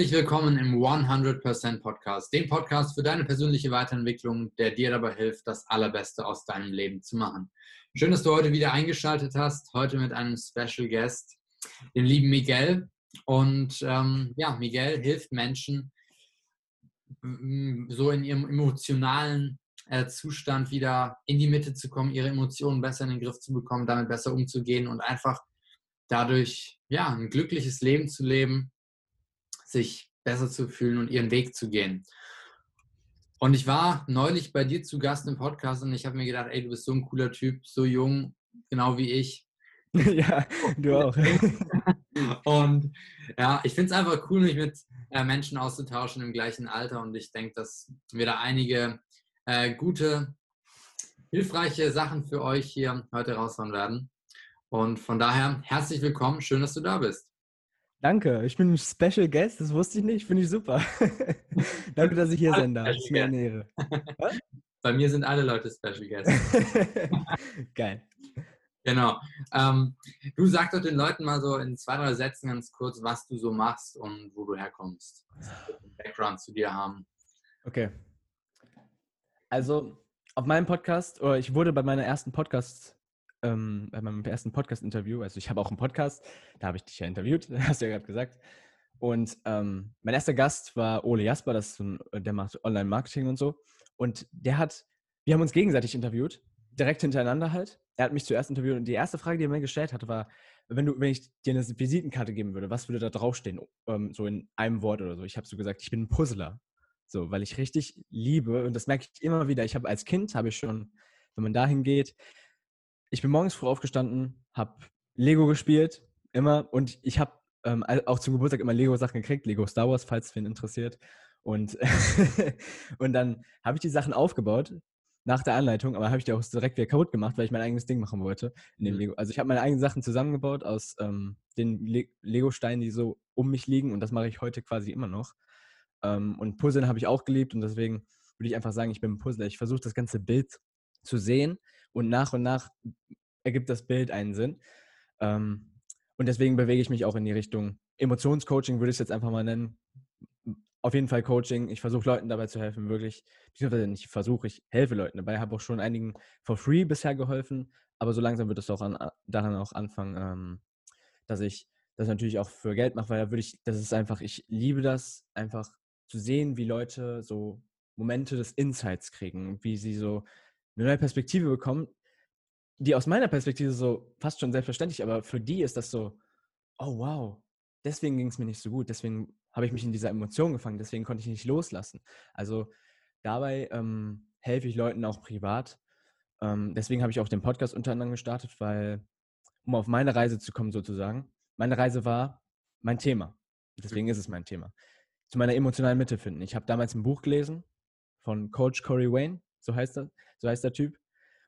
Herzlich willkommen im 100% Podcast, dem Podcast für deine persönliche Weiterentwicklung, der dir dabei hilft, das Allerbeste aus deinem Leben zu machen. Schön, dass du heute wieder eingeschaltet hast. Heute mit einem Special Guest, dem lieben Miguel. Und ähm, ja, Miguel hilft Menschen, so in ihrem emotionalen äh, Zustand wieder in die Mitte zu kommen, ihre Emotionen besser in den Griff zu bekommen, damit besser umzugehen und einfach dadurch ja ein glückliches Leben zu leben, sich besser zu fühlen und ihren Weg zu gehen. Und ich war neulich bei dir zu Gast im Podcast und ich habe mir gedacht, ey, du bist so ein cooler Typ, so jung, genau wie ich. ja, du auch. und ja, ich finde es einfach cool, mich mit äh, Menschen auszutauschen im gleichen Alter und ich denke, dass wir da einige äh, gute, hilfreiche Sachen für euch hier heute raushauen werden. Und von daher herzlich willkommen, schön, dass du da bist. Danke, ich bin ein Special Guest, das wusste ich nicht, finde ich super. Danke, dass ich hier sein darf. Ist mir eine Ehre. Bei mir sind alle Leute Special Guests. Geil. Genau. Ähm, du sag doch den Leuten mal so in zwei, drei Sätzen ganz kurz, was du so machst und wo du herkommst. Background zu dir haben. Okay. Also, auf meinem Podcast, oder ich wurde bei meiner ersten Podcast ähm, bei meinem ersten Podcast-Interview. Also ich habe auch einen Podcast, da habe ich dich ja interviewt, hast du ja gerade gesagt. Und ähm, mein erster Gast war Ole Jasper, das ist ein, der macht Online-Marketing und so. Und der hat, wir haben uns gegenseitig interviewt, direkt hintereinander halt. Er hat mich zuerst interviewt und die erste Frage, die er mir gestellt hat, war, wenn du, wenn ich dir eine Visitenkarte geben würde, was würde da draufstehen? Ähm, so in einem Wort oder so. Ich habe so gesagt, ich bin ein Puzzler. So, weil ich richtig liebe und das merke ich immer wieder. Ich habe als Kind, habe ich schon, wenn man dahin geht, ich bin morgens früh aufgestanden, habe Lego gespielt, immer. Und ich habe ähm, auch zum Geburtstag immer Lego-Sachen gekriegt, Lego Star Wars, falls es wen interessiert. Und, und dann habe ich die Sachen aufgebaut nach der Anleitung, aber habe ich die auch direkt wieder kaputt gemacht, weil ich mein eigenes Ding machen wollte in dem mhm. Lego. Also ich habe meine eigenen Sachen zusammengebaut aus ähm, den Le Lego-Steinen, die so um mich liegen und das mache ich heute quasi immer noch. Ähm, und Puzzeln habe ich auch geliebt und deswegen würde ich einfach sagen, ich bin ein Puzzler. Ich versuche das ganze Bild zu sehen und nach und nach ergibt das Bild einen Sinn. Ähm, und deswegen bewege ich mich auch in die Richtung Emotionscoaching, würde ich es jetzt einfach mal nennen. Auf jeden Fall Coaching. Ich versuche Leuten dabei zu helfen, wirklich. Beziehungsweise nicht versuche, ich helfe Leuten dabei. Habe auch schon einigen for free bisher geholfen, aber so langsam wird es auch an, daran auch anfangen, ähm, dass ich das natürlich auch für Geld mache, weil da würde ich, das ist einfach, ich liebe das, einfach zu sehen, wie Leute so Momente des Insights kriegen, wie sie so eine neue Perspektive bekommen, die aus meiner Perspektive so fast schon selbstverständlich, aber für die ist das so, oh wow, deswegen ging es mir nicht so gut, deswegen habe ich mich in dieser Emotion gefangen, deswegen konnte ich nicht loslassen. Also dabei ähm, helfe ich Leuten auch privat. Ähm, deswegen habe ich auch den Podcast unter anderem gestartet, weil, um auf meine Reise zu kommen sozusagen, meine Reise war mein Thema. Deswegen ist es mein Thema. Zu meiner emotionalen Mitte finden. Ich habe damals ein Buch gelesen von Coach Corey Wayne, so heißt er, so heißt der Typ.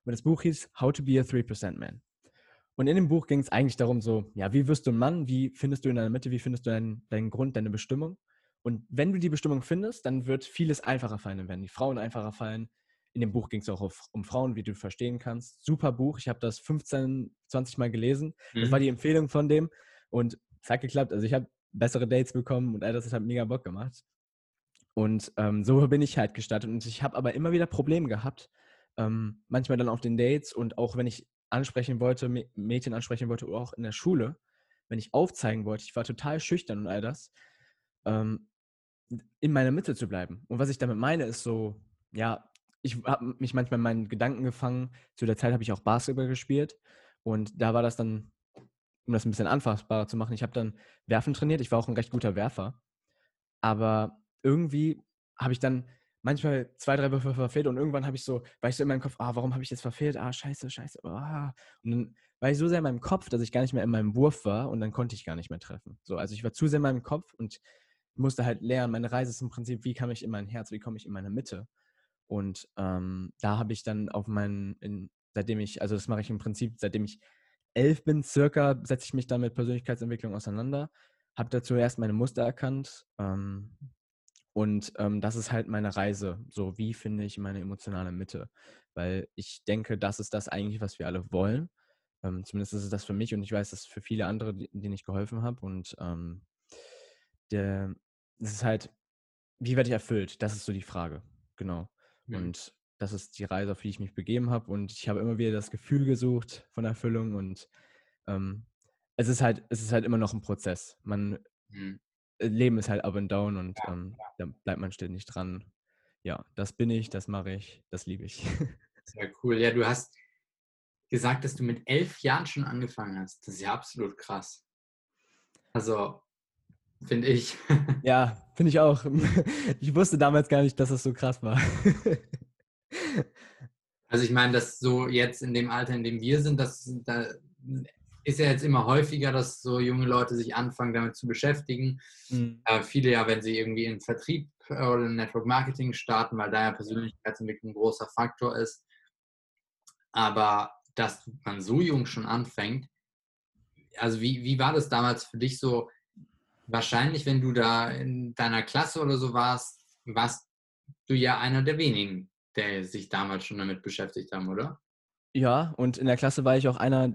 Und das Buch hieß How to be a 3% Man. Und in dem Buch ging es eigentlich darum, so, ja, wie wirst du ein Mann? Wie findest du in deiner Mitte? Wie findest du deinen, deinen Grund, deine Bestimmung? Und wenn du die Bestimmung findest, dann wird vieles einfacher fallen. Dann werden die Frauen einfacher fallen. In dem Buch ging es auch um Frauen, wie du verstehen kannst. Super Buch. Ich habe das 15, 20 Mal gelesen. Das war mhm. die Empfehlung von dem. Und es hat geklappt. Also ich habe bessere Dates bekommen und all das hat mega Bock gemacht. Und ähm, so bin ich halt gestartet. Und ich habe aber immer wieder Probleme gehabt, ähm, manchmal dann auf den Dates und auch wenn ich ansprechen wollte, Mädchen ansprechen wollte oder auch in der Schule, wenn ich aufzeigen wollte, ich war total schüchtern und all das, ähm, in meiner Mitte zu bleiben. Und was ich damit meine, ist so, ja, ich habe mich manchmal in meinen Gedanken gefangen. Zu der Zeit habe ich auch Basketball gespielt und da war das dann, um das ein bisschen anfassbarer zu machen, ich habe dann Werfen trainiert. Ich war auch ein recht guter Werfer, aber irgendwie habe ich dann manchmal zwei, drei Würfe verfehlt und irgendwann habe ich so, war ich so in meinem Kopf, ah, warum habe ich jetzt verfehlt? Ah, scheiße, scheiße. Ah. Und dann war ich so sehr in meinem Kopf, dass ich gar nicht mehr in meinem Wurf war und dann konnte ich gar nicht mehr treffen. So, also ich war zu sehr in meinem Kopf und musste halt lernen. Meine Reise ist im Prinzip, wie komme ich in mein Herz, wie komme ich in meine Mitte? Und ähm, da habe ich dann auf meinen, in, seitdem ich, also das mache ich im Prinzip, seitdem ich elf bin, circa, setze ich mich dann mit Persönlichkeitsentwicklung auseinander, habe dazu erst meine Muster erkannt, ähm, und ähm, das ist halt meine Reise. So, wie finde ich meine emotionale Mitte? Weil ich denke, das ist das eigentlich, was wir alle wollen. Ähm, zumindest ist es das für mich und ich weiß, dass für viele andere, denen ich geholfen habe. Und ähm, der, es ist halt, wie werde ich erfüllt? Das ist so die Frage. Genau. Mhm. Und das ist die Reise, auf die ich mich begeben habe. Und ich habe immer wieder das Gefühl gesucht von Erfüllung. Und ähm, es ist halt, es ist halt immer noch ein Prozess. Man, Mhm. Leben ist halt up and down und ähm, da bleibt man ständig dran. Ja, das bin ich, das mache ich, das liebe ich. Sehr cool. Ja, du hast gesagt, dass du mit elf Jahren schon angefangen hast. Das ist ja absolut krass. Also, finde ich. ja, finde ich auch. Ich wusste damals gar nicht, dass es so krass war. Also ich meine, dass so jetzt in dem Alter, in dem wir sind, das da ist ja jetzt immer häufiger, dass so junge Leute sich anfangen, damit zu beschäftigen. Mhm. Äh, viele ja, wenn sie irgendwie in Vertrieb oder in Network Marketing starten, weil da ja Persönlichkeitsentwicklung ein großer Faktor ist. Aber dass man so jung schon anfängt, also wie, wie war das damals für dich so? Wahrscheinlich, wenn du da in deiner Klasse oder so warst, warst du ja einer der wenigen, der sich damals schon damit beschäftigt haben, oder? Ja, und in der Klasse war ich auch einer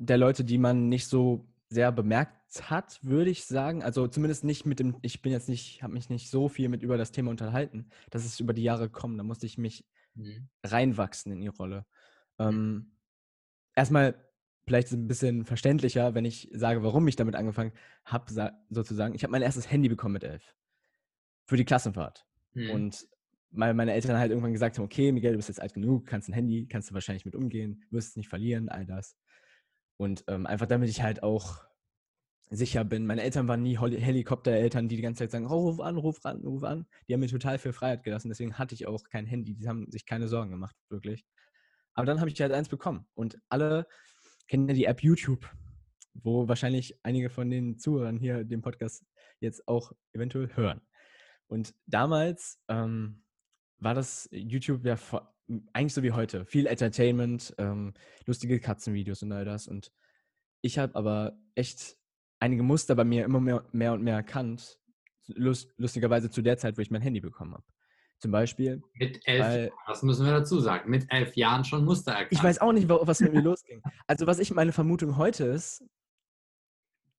der Leute, die man nicht so sehr bemerkt hat, würde ich sagen. Also zumindest nicht mit dem, ich bin jetzt nicht, habe mich nicht so viel mit über das Thema unterhalten. Das ist über die Jahre gekommen. Da musste ich mich Mhm. reinwachsen in die Rolle. Ähm, erstmal vielleicht ein bisschen verständlicher, wenn ich sage, warum ich damit angefangen habe, sozusagen. Ich habe mein erstes Handy bekommen mit elf. Für die Klassenfahrt. Mhm. Und weil meine Eltern halt irgendwann gesagt haben, okay, Miguel, du bist jetzt alt genug, kannst ein Handy, kannst du wahrscheinlich mit umgehen, wirst es nicht verlieren, all das. Und ähm, einfach damit ich halt auch sicher bin. Meine Eltern waren nie Helikoptereltern, die die ganze Zeit sagen, oh, ruf an, ruf an, ruf an. Die haben mir total viel Freiheit gelassen, deswegen hatte ich auch kein Handy. Die haben sich keine Sorgen gemacht, wirklich. Aber dann habe ich halt eins bekommen. Und alle kennen ja die App YouTube, wo wahrscheinlich einige von den Zuhörern hier den Podcast jetzt auch eventuell hören. Und damals ähm, war das YouTube ja vor, eigentlich so wie heute. Viel Entertainment, ähm, lustige Katzenvideos und all das. Und ich habe aber echt einige Muster bei mir immer mehr, mehr und mehr erkannt. Lust, lustigerweise zu der Zeit, wo ich mein Handy bekommen habe. Zum Beispiel. Mit elf, Weil- Jahren, das müssen wir dazu sagen, mit elf Jahren schon Muster erkannt. Ich weiß auch nicht, wa- was mit mir losging. Also, was ich meine Vermutung heute ist,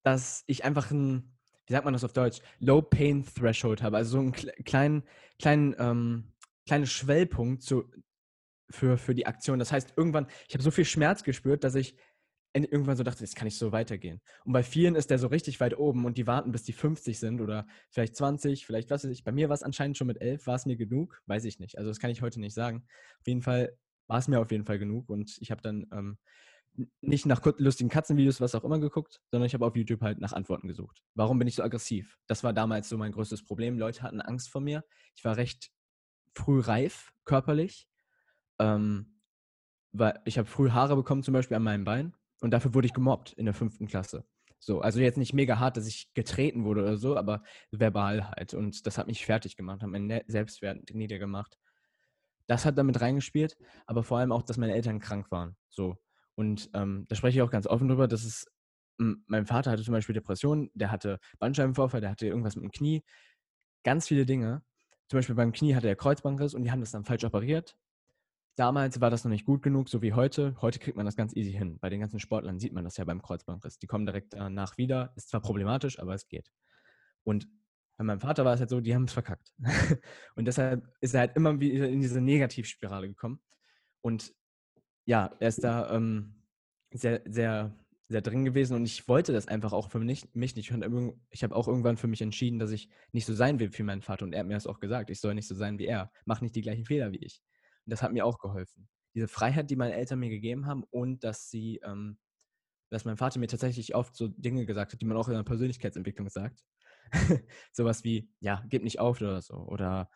dass ich einfach ein, wie sagt man das auf Deutsch, Low Pain Threshold habe. Also so einen kle- kleinen, kleinen, ähm, kleinen Schwellpunkt zu, für, für die Aktion. Das heißt, irgendwann, ich habe so viel Schmerz gespürt, dass ich en- irgendwann so dachte, jetzt kann ich so weitergehen. Und bei vielen ist der so richtig weit oben und die warten, bis die 50 sind oder vielleicht 20, vielleicht was weiß ich. Bei mir war es anscheinend schon mit 11, war es mir genug? Weiß ich nicht. Also das kann ich heute nicht sagen. Auf jeden Fall war es mir auf jeden Fall genug und ich habe dann ähm, nicht nach lustigen Katzenvideos, was auch immer geguckt, sondern ich habe auf YouTube halt nach Antworten gesucht. Warum bin ich so aggressiv? Das war damals so mein größtes Problem. Leute hatten Angst vor mir. Ich war recht früh reif, körperlich. Ähm, weil ich habe früh Haare bekommen, zum Beispiel an meinem Bein. Und dafür wurde ich gemobbt in der fünften Klasse. So, also jetzt nicht mega hart, dass ich getreten wurde oder so, aber verbal halt. Und das hat mich fertig gemacht, hat meinen Ne- Selbstwert niedergemacht. Das hat damit reingespielt, aber vor allem auch, dass meine Eltern krank waren. So. Und ähm, da spreche ich auch ganz offen drüber. Das ist, m- mein Vater hatte zum Beispiel Depressionen, der hatte Bandscheibenvorfall, der hatte irgendwas mit dem Knie. Ganz viele Dinge. Zum Beispiel beim Knie hatte er Kreuzbandriss und die haben das dann falsch operiert. Damals war das noch nicht gut genug, so wie heute. Heute kriegt man das ganz easy hin. Bei den ganzen Sportlern sieht man das ja beim Kreuzbandriss. Die kommen direkt danach wieder. Ist zwar problematisch, aber es geht. Und bei meinem Vater war es halt so, die haben es verkackt. und deshalb ist er halt immer wieder in diese Negativspirale gekommen. Und ja, er ist da ähm, sehr, sehr, sehr drin gewesen und ich wollte das einfach auch für mich, mich nicht. Ich habe auch irgendwann für mich entschieden, dass ich nicht so sein will wie mein Vater. Und er hat mir das auch gesagt. Ich soll nicht so sein wie er. Mach nicht die gleichen Fehler wie ich. Und das hat mir auch geholfen. Diese Freiheit, die meine Eltern mir gegeben haben und dass sie, ähm, dass mein Vater mir tatsächlich oft so Dinge gesagt hat, die man auch in der Persönlichkeitsentwicklung sagt. Sowas wie, ja, gib nicht auf oder so. Oder,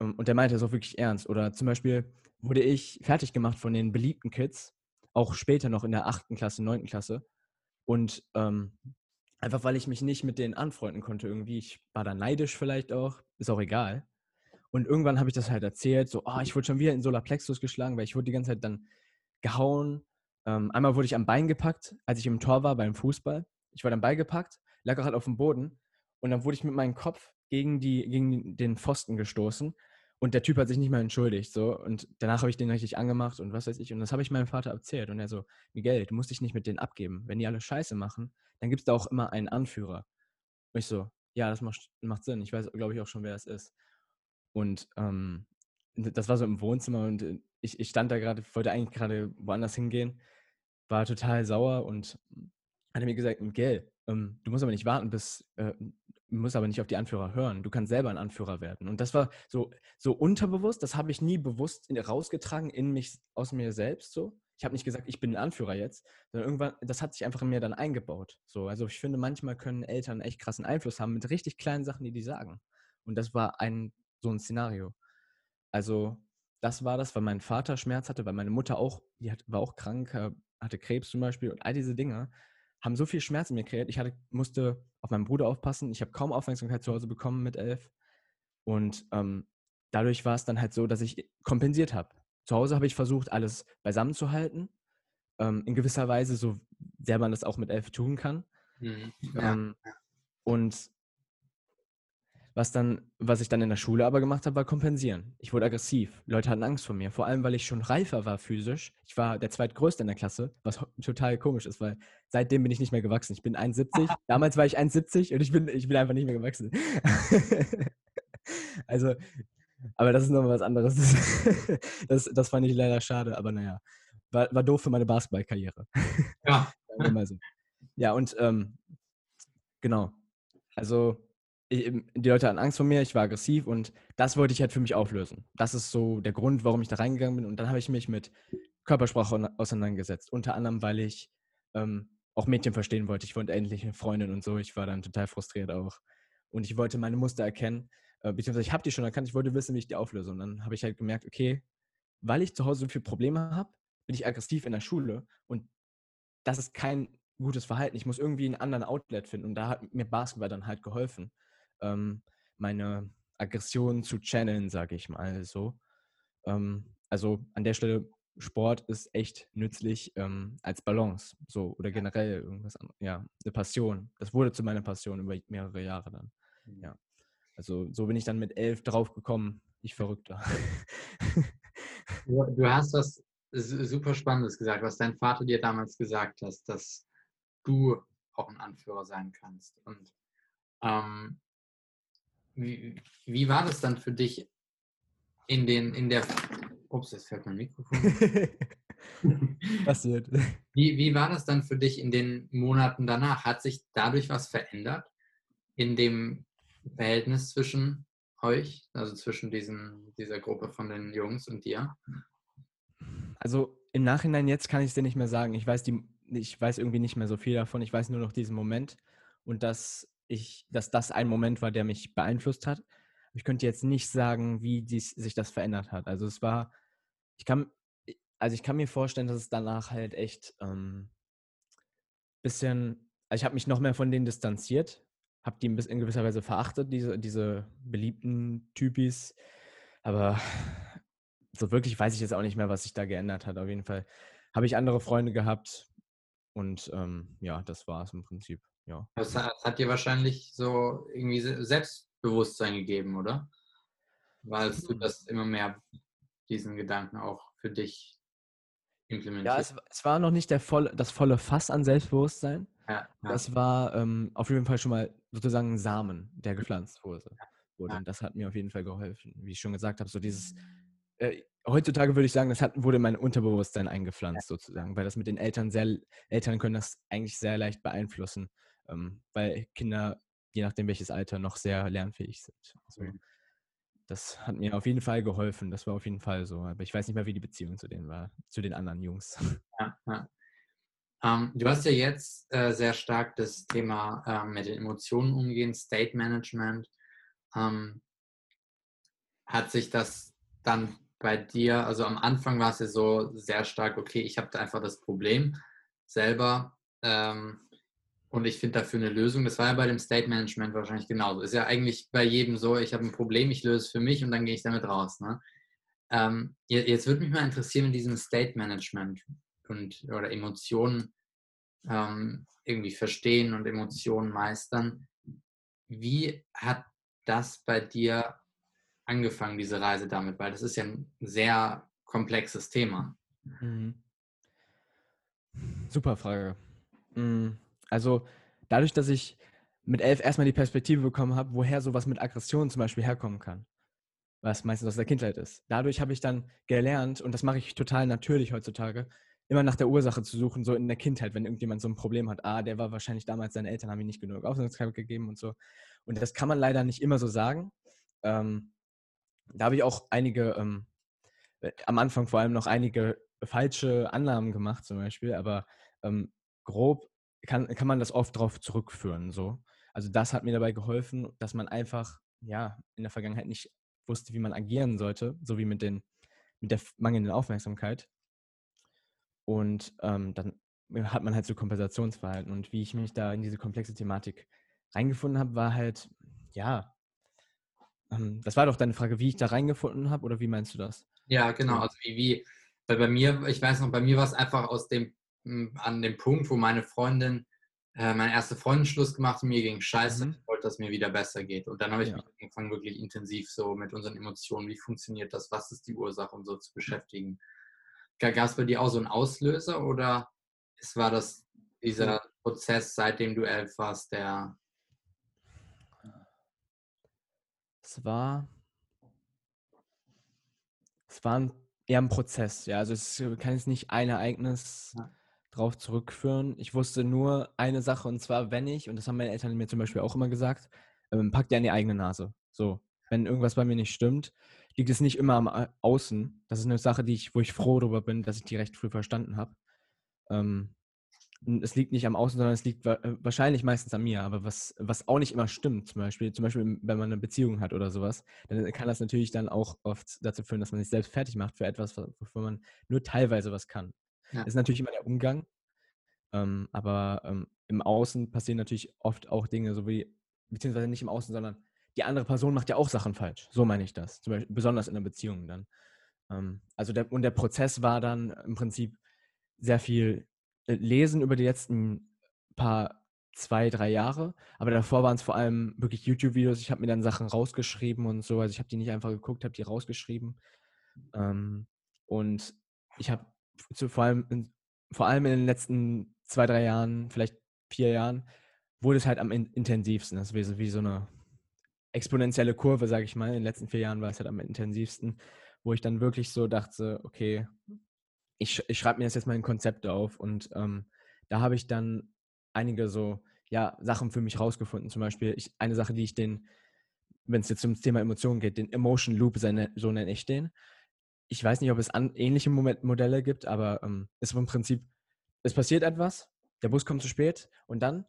ähm, und der meinte das auch wirklich ernst. Oder zum Beispiel wurde ich fertig gemacht von den beliebten Kids, auch später noch in der achten Klasse, neunten Klasse. Und ähm, einfach weil ich mich nicht mit denen anfreunden konnte irgendwie. Ich war da neidisch vielleicht auch, ist auch egal. Und irgendwann habe ich das halt erzählt, so, ah, ich wurde schon wieder in Solarplexus geschlagen, weil ich wurde die ganze Zeit dann gehauen. Ähm, einmal wurde ich am Bein gepackt, als ich im Tor war beim Fußball. Ich wurde am Bein gepackt, lag auch halt auf dem Boden und dann wurde ich mit meinem Kopf gegen, die, gegen den Pfosten gestoßen und der Typ hat sich nicht mal entschuldigt. So. Und danach habe ich den richtig angemacht und was weiß ich. Und das habe ich meinem Vater erzählt. Und er so, Miguel, du musst dich nicht mit denen abgeben. Wenn die alle Scheiße machen, dann gibt es da auch immer einen Anführer. Und ich so, Ja, das macht, macht Sinn. Ich weiß, glaube ich, auch schon, wer es ist. Und ähm, das war so im Wohnzimmer und äh, ich, ich stand da gerade, wollte eigentlich gerade woanders hingehen, war total sauer und hatte mir gesagt, Gell, ähm, du musst aber nicht warten, bis, äh, du musst aber nicht auf die Anführer hören. Du kannst selber ein Anführer werden. Und das war so, so unterbewusst, das habe ich nie bewusst in, rausgetragen in mich, aus mir selbst so. Ich habe nicht gesagt, ich bin ein Anführer jetzt, sondern irgendwann, das hat sich einfach in mir dann eingebaut. So, also ich finde, manchmal können Eltern echt krassen Einfluss haben mit richtig kleinen Sachen, die die sagen. Und das war ein so ein Szenario. Also das war das, weil mein Vater Schmerz hatte, weil meine Mutter auch, die hat, war auch krank, äh, hatte Krebs zum Beispiel und all diese Dinge haben so viel Schmerz in mir kreiert. Ich hatte, musste auf meinen Bruder aufpassen. Ich habe kaum Aufmerksamkeit zu Hause bekommen mit elf. Und ähm, dadurch war es dann halt so, dass ich kompensiert habe. Zu Hause habe ich versucht, alles beisammen zu halten. Ähm, in gewisser Weise, so sehr man das auch mit elf tun kann. Mhm. Ja. Ähm, und was, dann, was ich dann in der Schule aber gemacht habe, war kompensieren. Ich wurde aggressiv. Leute hatten Angst vor mir. Vor allem, weil ich schon reifer war physisch. Ich war der zweitgrößte in der Klasse, was total komisch ist, weil seitdem bin ich nicht mehr gewachsen. Ich bin 1,70. Damals war ich 1,70 und ich bin, ich bin einfach nicht mehr gewachsen. also, aber das ist nochmal was anderes. das, das fand ich leider schade, aber naja. War, war doof für meine Basketballkarriere. Ja. ja, und ähm, genau. Also die Leute hatten Angst vor mir, ich war aggressiv und das wollte ich halt für mich auflösen. Das ist so der Grund, warum ich da reingegangen bin. Und dann habe ich mich mit Körpersprache auseinandergesetzt. Unter anderem, weil ich ähm, auch Mädchen verstehen wollte. Ich wollte endlich eine Freundin und so. Ich war dann total frustriert auch. Und ich wollte meine Muster erkennen. Äh, beziehungsweise ich habe die schon erkannt. Ich wollte wissen, wie ich die auflöse. Und dann habe ich halt gemerkt, okay, weil ich zu Hause so viele Probleme habe, bin ich aggressiv in der Schule. Und das ist kein gutes Verhalten. Ich muss irgendwie einen anderen Outlet finden. Und da hat mir Basketball dann halt geholfen ähm, meine Aggression zu channeln, sage ich mal so. Ähm, also an der Stelle, Sport ist echt nützlich ähm, als Balance, so oder generell irgendwas anderes. Ja, eine Passion. Das wurde zu meiner Passion über mehrere Jahre dann. Mhm. Ja. Also so bin ich dann mit elf drauf gekommen, ich Verrückter. Du hast was super Spannendes gesagt, was dein Vater dir damals gesagt hat, dass du auch ein Anführer sein kannst. Und ähm, wie, wie war das dann für dich in, den, in der. Ups, jetzt fällt mein Mikrofon. Passiert. Wie, wie war das dann für dich in den Monaten danach? Hat sich dadurch was verändert in dem Verhältnis zwischen euch, also zwischen diesen, dieser Gruppe von den Jungs und dir? Also im Nachhinein jetzt kann ich es dir nicht mehr sagen. Ich weiß, die, ich weiß irgendwie nicht mehr so viel davon. Ich weiß nur noch diesen Moment und dass ich, dass das ein Moment war, der mich beeinflusst hat. Ich könnte jetzt nicht sagen, wie dies, sich das verändert hat. Also es war, ich kann, also ich kann mir vorstellen, dass es danach halt echt ähm, bisschen, also ich habe mich noch mehr von denen distanziert, habe die in gewisser Weise verachtet, diese, diese beliebten Typis. Aber so wirklich weiß ich jetzt auch nicht mehr, was sich da geändert hat. Auf jeden Fall habe ich andere Freunde gehabt und ähm, ja, das war es im Prinzip ja. Das hat, dir wahrscheinlich so irgendwie Selbstbewusstsein gegeben, oder? Weil du hm. das immer mehr, diesen Gedanken auch für dich implementiert. Ja, es, es war noch nicht der volle, das volle Fass an Selbstbewusstsein. Ja, ja. Das war ähm, auf jeden Fall schon mal sozusagen ein Samen, der gepflanzt wurde. wurde. Ja. Und das hat mir auf jeden Fall geholfen. Wie ich schon gesagt habe, so dieses, äh, heutzutage würde ich sagen, das hat, wurde in mein Unterbewusstsein eingepflanzt sozusagen, weil das mit den Eltern sehr, Eltern können das eigentlich sehr leicht beeinflussen weil Kinder, je nachdem welches Alter, noch sehr lernfähig sind. Also, mhm. Das hat mir auf jeden Fall geholfen. Das war auf jeden Fall so. Aber ich weiß nicht mehr, wie die Beziehung zu denen war, zu den anderen Jungs. Ja, ja. Ähm, du hast ja jetzt äh, sehr stark das Thema äh, mit den Emotionen umgehen, State Management. Ähm, hat sich das dann bei dir, also am Anfang war es ja so sehr stark, okay, ich habe da einfach das Problem selber. Ähm, und ich finde dafür eine Lösung. Das war ja bei dem State Management wahrscheinlich genauso. Ist ja eigentlich bei jedem so, ich habe ein Problem, ich löse es für mich und dann gehe ich damit raus. Ne? Ähm, jetzt würde mich mal interessieren mit diesem State Management und oder Emotionen ähm, irgendwie verstehen und Emotionen meistern. Wie hat das bei dir angefangen, diese Reise damit? Weil das ist ja ein sehr komplexes Thema. Mhm. Super Frage. Mhm. Also dadurch, dass ich mit elf erstmal die Perspektive bekommen habe, woher sowas mit Aggression zum Beispiel herkommen kann. Was meistens aus der Kindheit ist. Dadurch habe ich dann gelernt, und das mache ich total natürlich heutzutage, immer nach der Ursache zu suchen, so in der Kindheit, wenn irgendjemand so ein Problem hat. Ah, der war wahrscheinlich damals, seine Eltern haben ihm nicht genug Aufmerksamkeit gegeben und so. Und das kann man leider nicht immer so sagen. Ähm, da habe ich auch einige, ähm, äh, am Anfang vor allem noch einige falsche Annahmen gemacht, zum Beispiel, aber ähm, grob kann, kann man das oft darauf zurückführen. So. Also das hat mir dabei geholfen, dass man einfach ja in der Vergangenheit nicht wusste, wie man agieren sollte, so wie mit, den, mit der mangelnden Aufmerksamkeit. Und ähm, dann hat man halt so Kompensationsverhalten. Und wie ich mich da in diese komplexe Thematik reingefunden habe, war halt, ja, ähm, das war doch deine Frage, wie ich da reingefunden habe oder wie meinst du das? Ja, genau. Also wie, wie, weil bei mir, ich weiß noch, bei mir war es einfach aus dem, an dem Punkt, wo meine Freundin, äh, meine erste Freundin Schluss gemacht und mir ging scheiße, mhm. ich wollte, dass mir wieder besser geht. Und dann habe ich ja. mich angefangen, wirklich intensiv so mit unseren Emotionen, wie funktioniert das, was ist die Ursache und so zu beschäftigen. Gab es bei dir auch so einen Auslöser oder es war das dieser Prozess, seitdem du elf warst, der Es war, es war ein, eher ein Prozess, ja. Also es kann jetzt nicht ein Ereignis ja. Drauf zurückführen. Ich wusste nur eine Sache und zwar, wenn ich, und das haben meine Eltern mir zum Beispiel auch immer gesagt, ähm, pack dir an die eigene Nase. So, wenn irgendwas bei mir nicht stimmt, liegt es nicht immer am Außen. Das ist eine Sache, die ich, wo ich froh darüber bin, dass ich die recht früh verstanden habe. Ähm, es liegt nicht am Außen, sondern es liegt äh, wahrscheinlich meistens an mir. Aber was, was auch nicht immer stimmt, zum Beispiel, zum Beispiel, wenn man eine Beziehung hat oder sowas, dann kann das natürlich dann auch oft dazu führen, dass man sich selbst fertig macht für etwas, wofür man nur teilweise was kann. Ja. Ist natürlich immer der Umgang. Ähm, aber ähm, im Außen passieren natürlich oft auch Dinge, so wie, beziehungsweise nicht im Außen, sondern die andere Person macht ja auch Sachen falsch. So meine ich das. Beispiel, besonders in einer Beziehung dann. Ähm, also der, und der Prozess war dann im Prinzip sehr viel äh, lesen über die letzten paar zwei, drei Jahre. Aber davor waren es vor allem wirklich YouTube-Videos. Ich habe mir dann Sachen rausgeschrieben und so. Also ich habe die nicht einfach geguckt, habe die rausgeschrieben. Ähm, und ich habe vor allem, in, vor allem in den letzten zwei, drei Jahren, vielleicht vier Jahren, wurde es halt am intensivsten. Das wäre so wie so eine exponentielle Kurve, sage ich mal. In den letzten vier Jahren war es halt am intensivsten, wo ich dann wirklich so dachte, okay, ich, ich schreibe mir das jetzt mal in Konzepte auf und ähm, da habe ich dann einige so ja, Sachen für mich rausgefunden. Zum Beispiel ich, eine Sache, die ich den, wenn es jetzt ums Thema Emotionen geht, den Emotion Loop, so nenne ich den. Ich weiß nicht, ob es an, ähnliche Modelle gibt, aber ähm, es ist im Prinzip, es passiert etwas, der Bus kommt zu spät und dann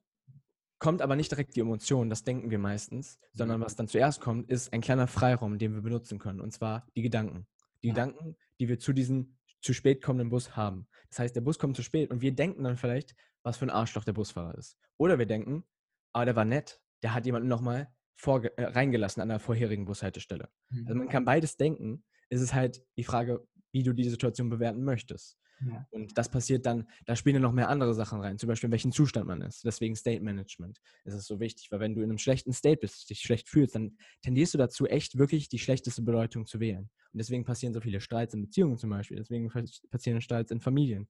kommt aber nicht direkt die Emotion, das denken wir meistens, sondern was dann zuerst kommt, ist ein kleiner Freiraum, den wir benutzen können, und zwar die Gedanken. Die Gedanken, die wir zu diesem zu spät kommenden Bus haben. Das heißt, der Bus kommt zu spät und wir denken dann vielleicht, was für ein Arschloch der Busfahrer ist. Oder wir denken, ah, der war nett, der hat jemanden nochmal äh, reingelassen an der vorherigen Bushaltestelle. Mhm. Also man kann beides denken. Es ist halt die Frage, wie du die Situation bewerten möchtest. Ja. Und das passiert dann, da spielen dann noch mehr andere Sachen rein, zum Beispiel in welchem Zustand man ist. Deswegen State Management ist es so wichtig, weil wenn du in einem schlechten State bist, dich schlecht fühlst, dann tendierst du dazu, echt wirklich die schlechteste Bedeutung zu wählen. Und deswegen passieren so viele Streits in Beziehungen zum Beispiel, deswegen passieren Streits in Familien.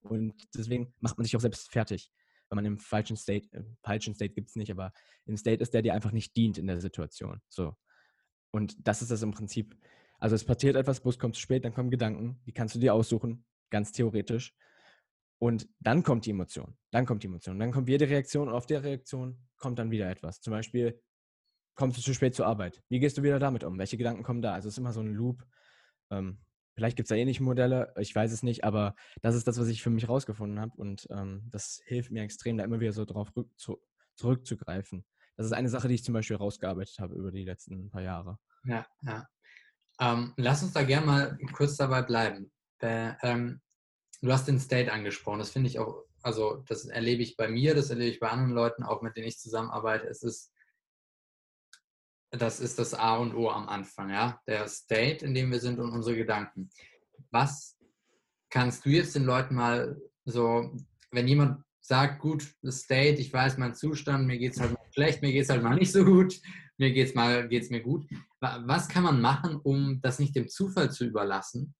Und deswegen macht man sich auch selbst fertig, wenn man im falschen State, im falschen State gibt es nicht, aber im State ist, der dir einfach nicht dient in der Situation. So. Und das ist das im Prinzip. Also es passiert etwas, Bus kommt zu spät, dann kommen Gedanken, die kannst du dir aussuchen, ganz theoretisch. Und dann kommt die Emotion. Dann kommt die Emotion. Dann kommt jede Reaktion und auf der Reaktion kommt dann wieder etwas. Zum Beispiel, kommst du zu spät zur Arbeit? Wie gehst du wieder damit um? Welche Gedanken kommen da? Also es ist immer so ein Loop. Ähm, vielleicht gibt es da ähnliche Modelle, ich weiß es nicht, aber das ist das, was ich für mich rausgefunden habe. Und ähm, das hilft mir extrem, da immer wieder so drauf zu, zurückzugreifen. Das ist eine Sache, die ich zum Beispiel rausgearbeitet habe über die letzten paar Jahre. Ja, ja. Ähm, lass uns da gerne mal kurz dabei bleiben. Äh, ähm, du hast den State angesprochen. Das finde ich auch, also das erlebe ich bei mir, das erlebe ich bei anderen Leuten, auch mit denen ich zusammenarbeite. Es ist, das ist das A und O am Anfang, ja. Der State, in dem wir sind und unsere Gedanken. Was kannst du jetzt den Leuten mal so, wenn jemand sagt, gut, State, ich weiß meinen Zustand, mir geht es halt mal schlecht, mir geht es halt mal nicht so gut, mir geht es mal, geht's mir gut. Was kann man machen, um das nicht dem Zufall zu überlassen,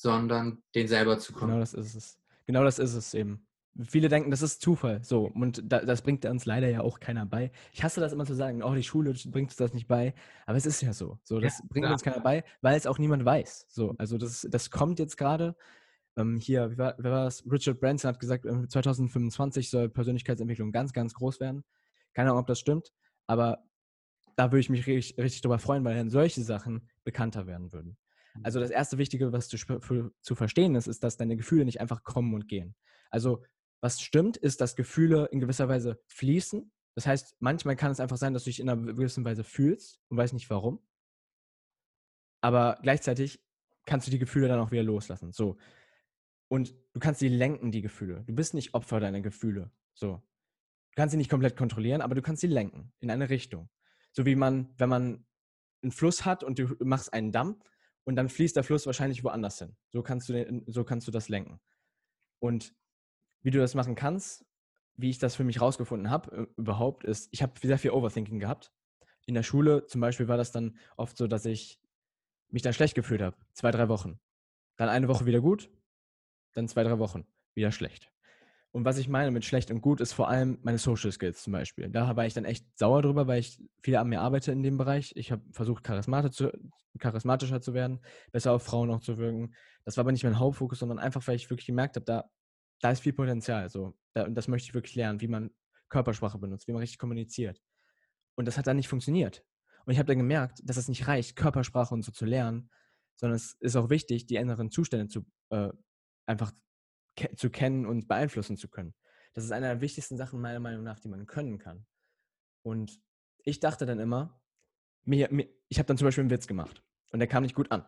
sondern den selber zu kommen. Genau das ist es. Genau das ist es eben. viele denken, das ist Zufall. So, und da, das bringt uns leider ja auch keiner bei. Ich hasse das immer zu sagen, oh, die Schule bringt uns das nicht bei. Aber es ist ja so. So, das ja, bringt klar. uns keiner bei, weil es auch niemand weiß. So, also das, das kommt jetzt gerade. Ähm, hier, wer, wer war das? Richard Branson hat gesagt, 2025 ähm, soll Persönlichkeitsentwicklung ganz, ganz groß werden. Keine Ahnung, ob das stimmt, aber da würde ich mich richtig, richtig drüber freuen, weil dann solche Sachen bekannter werden würden. Also mhm. das erste Wichtige, was zu, für, zu verstehen ist, ist, dass deine Gefühle nicht einfach kommen und gehen. Also was stimmt, ist, dass Gefühle in gewisser Weise fließen. Das heißt, manchmal kann es einfach sein, dass du dich in einer gewissen Weise fühlst und weißt nicht warum. Aber gleichzeitig kannst du die Gefühle dann auch wieder loslassen. So. Und du kannst sie lenken, die Gefühle. Du bist nicht Opfer deiner Gefühle. So. Du kannst sie nicht komplett kontrollieren, aber du kannst sie lenken in eine Richtung. So wie man, wenn man einen Fluss hat und du machst einen Damm und dann fließt der Fluss wahrscheinlich woanders hin. So kannst du, den, so kannst du das lenken. Und wie du das machen kannst, wie ich das für mich rausgefunden habe, äh, überhaupt, ist, ich habe sehr viel Overthinking gehabt. In der Schule zum Beispiel war das dann oft so, dass ich mich dann schlecht gefühlt habe. Zwei, drei Wochen. Dann eine Woche wieder gut, dann zwei, drei Wochen wieder schlecht. Und was ich meine mit schlecht und gut ist vor allem meine Social Skills zum Beispiel. Da war ich dann echt sauer drüber, weil ich viel an mir arbeite in dem Bereich. Ich habe versucht, zu, charismatischer zu werden, besser auf Frauen auch zu wirken. Das war aber nicht mein Hauptfokus, sondern einfach, weil ich wirklich gemerkt habe, da da ist viel Potenzial. So. Da, und das möchte ich wirklich lernen, wie man Körpersprache benutzt, wie man richtig kommuniziert. Und das hat dann nicht funktioniert. Und ich habe dann gemerkt, dass es nicht reicht, Körpersprache und so zu lernen, sondern es ist auch wichtig, die inneren Zustände zu, äh, einfach ke zu kennen und beeinflussen zu können. Das ist eine der wichtigsten Sachen meiner Meinung nach, die man können kann. Und ich dachte dann immer, mir, mir, ich habe dann zum Beispiel einen Witz gemacht und der kam nicht gut an.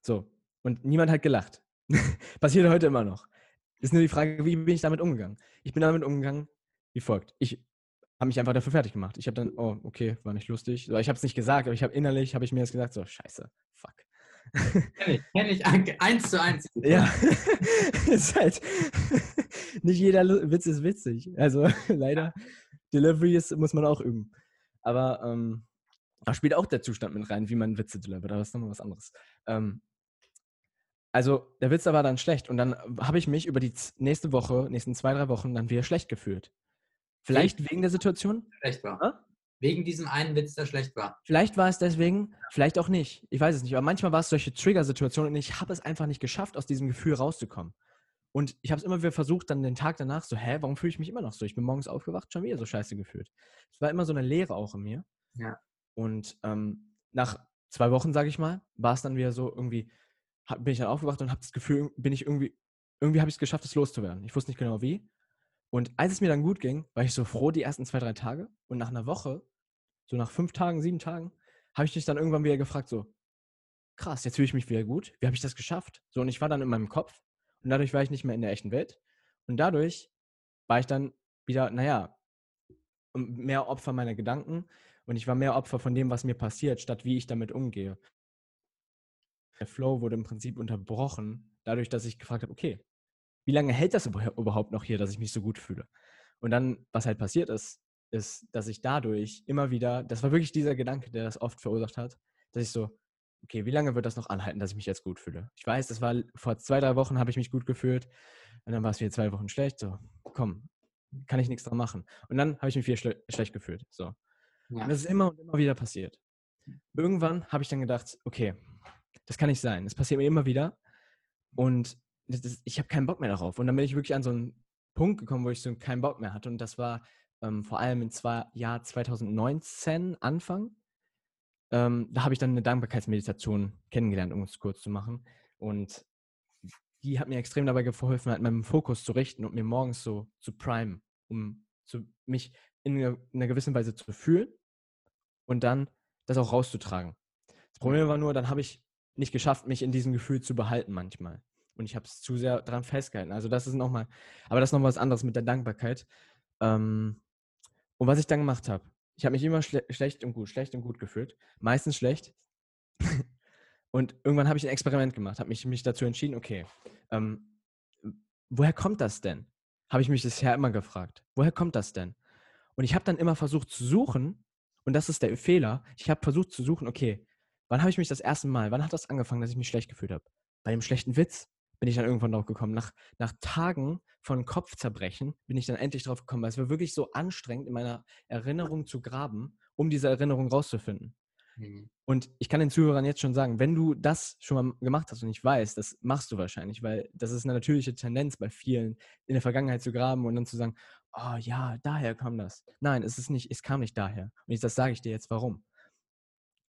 So. Und niemand hat gelacht. Passiert heute immer noch. Ist nur die Frage, wie bin ich damit umgegangen? Ich bin damit umgegangen wie folgt. Ich habe mich einfach dafür fertig gemacht. Ich habe dann, oh, okay, war nicht lustig. Ich habe es nicht gesagt, aber ich habe innerlich, habe ich mir das gesagt, so, scheiße, fuck. Kenn ich, kenn ich, eins zu eins. Ja, ist halt, nicht jeder Witz ist witzig. Also leider, Delivery ist, muss man auch üben. Aber ähm, da spielt auch der Zustand mit rein, wie man Witze delivert, aber das ist nochmal was anderes. Ähm, also der Witz war dann schlecht und dann habe ich mich über die nächste Woche, nächsten zwei, drei Wochen dann wieder schlecht gefühlt. Vielleicht wegen, wegen der Situation? Schlecht war. Wegen diesem einen Witz, der schlecht war. Vielleicht war es deswegen, vielleicht auch nicht. Ich weiß es nicht. Aber manchmal war es solche Trigger-Situationen und ich habe es einfach nicht geschafft, aus diesem Gefühl rauszukommen. Und ich habe es immer wieder versucht, dann den Tag danach so, hä, warum fühle ich mich immer noch so? Ich bin morgens aufgewacht, schon wieder so scheiße gefühlt. Es war immer so eine Leere auch in mir. Ja. Und ähm, nach zwei Wochen, sage ich mal, war es dann wieder so irgendwie, hab, bin ich dann aufgewacht und habe das Gefühl, bin ich irgendwie, irgendwie habe ich es geschafft, es loszuwerden. Ich wusste nicht genau wie. Und als es mir dann gut ging, war ich so froh die ersten zwei, drei Tage. Und nach einer Woche, so nach fünf Tagen, sieben Tagen, habe ich mich dann irgendwann wieder gefragt, so, krass, jetzt fühle ich mich wieder gut. Wie habe ich das geschafft? So, und ich war dann in meinem Kopf und dadurch war ich nicht mehr in der echten Welt. Und dadurch war ich dann wieder, naja, mehr Opfer meiner Gedanken und ich war mehr Opfer von dem, was mir passiert, statt wie ich damit umgehe der Flow wurde im Prinzip unterbrochen, dadurch, dass ich gefragt habe, okay, wie lange hält das überhaupt noch hier, dass ich mich so gut fühle? Und dann, was halt passiert ist, ist, dass ich dadurch immer wieder, das war wirklich dieser Gedanke, der das oft verursacht hat, dass ich so, okay, wie lange wird das noch anhalten, dass ich mich jetzt gut fühle? Ich weiß, das war vor zwei, drei Wochen habe ich mich gut gefühlt und dann war es wieder zwei Wochen schlecht. So, komm, kann ich nichts dran machen. Und dann habe ich mich wieder schle schlecht gefühlt. So. Ja. Und das ist immer und immer wieder passiert. Irgendwann habe ich dann gedacht, okay, das kann nicht sein. Das passiert mir immer wieder. Und das, ich habe keinen Bock mehr darauf. Und dann bin ich wirklich an so einen Punkt gekommen, wo ich so keinen Bock mehr hatte. Und das war ähm, vor allem im zwei, Jahr 2019 Anfang. Ähm, da habe ich dann eine Dankbarkeitsmeditation kennengelernt, um es kurz zu machen. Und die hat mir extrem dabei geholfen, halt meinen Fokus zu richten und mir morgens so zu primen, um zu, mich in einer, in einer gewissen Weise zu fühlen und dann das auch rauszutragen. Das Problem war nur, dann habe ich nicht geschafft, mich in diesem Gefühl zu behalten manchmal. Und ich habe es zu sehr daran festgehalten. Also das ist nochmal, aber das ist nochmal was anderes mit der Dankbarkeit. Ähm, und was ich dann gemacht habe, ich habe mich immer schle schlecht und gut, schlecht und gut gefühlt. Meistens schlecht. und irgendwann habe ich ein Experiment gemacht, habe mich, mich dazu entschieden, okay, ähm, woher kommt das denn? Habe ich mich bisher immer gefragt. Woher kommt das denn? Und ich habe dann immer versucht zu suchen, und das ist der Fehler, ich habe versucht zu suchen, okay, Wann habe ich mich das erste Mal, wann hat das angefangen, dass ich mich schlecht gefühlt habe? Bei dem schlechten Witz? Bin ich dann irgendwann drauf gekommen. Nach, nach Tagen von Kopfzerbrechen bin ich dann endlich drauf gekommen, weil es war wirklich so anstrengend, in meiner Erinnerung zu graben, um diese Erinnerung rauszufinden. Mhm. Und ich kann den Zuhörern jetzt schon sagen, wenn du das schon mal gemacht hast und ich weiß, das machst du wahrscheinlich, weil das ist eine natürliche Tendenz bei vielen, in der Vergangenheit zu graben und dann zu sagen, oh ja, daher kam das. Nein, es ist nicht, es kam nicht daher. Und ich, das sage ich dir jetzt warum.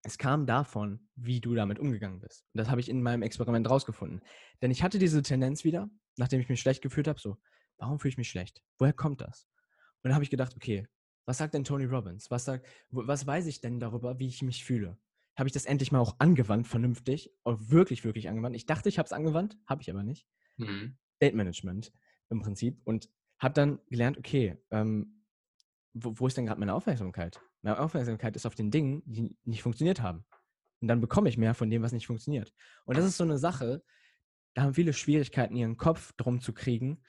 Es kam davon, wie du damit umgegangen bist. Und das habe ich in meinem Experiment rausgefunden. Denn ich hatte diese Tendenz wieder, nachdem ich mich schlecht gefühlt habe, so, warum fühle ich mich schlecht? Woher kommt das? Und dann habe ich gedacht, okay, was sagt denn Tony Robbins? Was, sagt, was weiß ich denn darüber, wie ich mich fühle? Habe ich das endlich mal auch angewandt, vernünftig, und wirklich, wirklich angewandt? Ich dachte, ich habe es angewandt, habe ich aber nicht. Mhm. Date Management im Prinzip. Und habe dann gelernt, okay, ähm, wo, wo ist denn gerade meine Aufmerksamkeit? Meine Aufmerksamkeit ist auf den Dingen, die nicht funktioniert haben. Und dann bekomme ich mehr von dem, was nicht funktioniert. Und das ist so eine Sache, da haben viele Schwierigkeiten, ihren Kopf drum zu kriegen,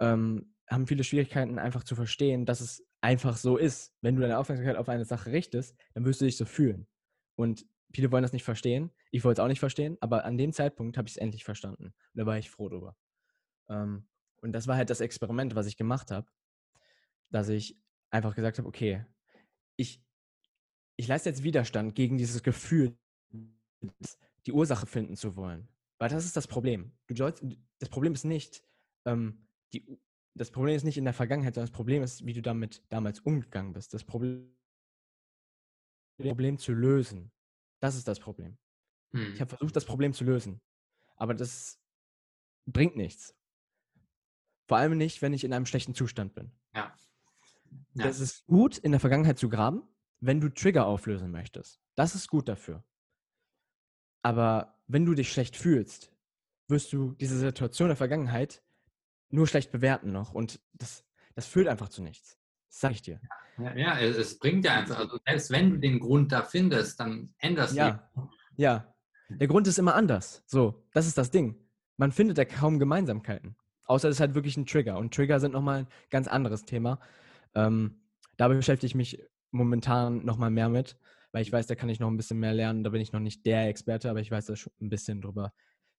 ähm, haben viele Schwierigkeiten, einfach zu verstehen, dass es einfach so ist. Wenn du deine Aufmerksamkeit auf eine Sache richtest, dann wirst du dich so fühlen. Und viele wollen das nicht verstehen. Ich wollte es auch nicht verstehen, aber an dem Zeitpunkt habe ich es endlich verstanden. Und da war ich froh drüber. Ähm, und das war halt das Experiment, was ich gemacht habe, dass ich einfach gesagt habe, okay, ich, ich leiste jetzt Widerstand gegen dieses Gefühl, die Ursache finden zu wollen. Weil das ist das Problem. Du sollst, das Problem ist nicht, ähm, die, das Problem ist nicht in der Vergangenheit, sondern das Problem ist, wie du damit damals umgegangen bist. Das Problem, Problem zu lösen. Das ist das Problem. Hm. Ich habe versucht, das Problem zu lösen. Aber das bringt nichts. Vor allem nicht, wenn ich in einem schlechten Zustand bin. Ja. Ja. Das ist gut, in der Vergangenheit zu graben, wenn du Trigger auflösen möchtest. Das ist gut dafür. Aber wenn du dich schlecht fühlst, wirst du diese Situation der Vergangenheit nur schlecht bewerten noch. Und das, das führt einfach zu nichts. Das sag ich dir. Ja, ja, es bringt ja einfach, also selbst wenn du den Grund da findest, dann änderst du Ja, ja. Der Grund ist immer anders. So, das ist das Ding. Man findet ja kaum Gemeinsamkeiten. Außer es ist halt wirklich ein Trigger. Und Trigger sind nochmal ein ganz anderes Thema. Ähm, da beschäftige ich mich momentan nochmal mehr mit, weil ich weiß, da kann ich noch ein bisschen mehr lernen. Da bin ich noch nicht der Experte, aber ich weiß da schon ein bisschen drüber.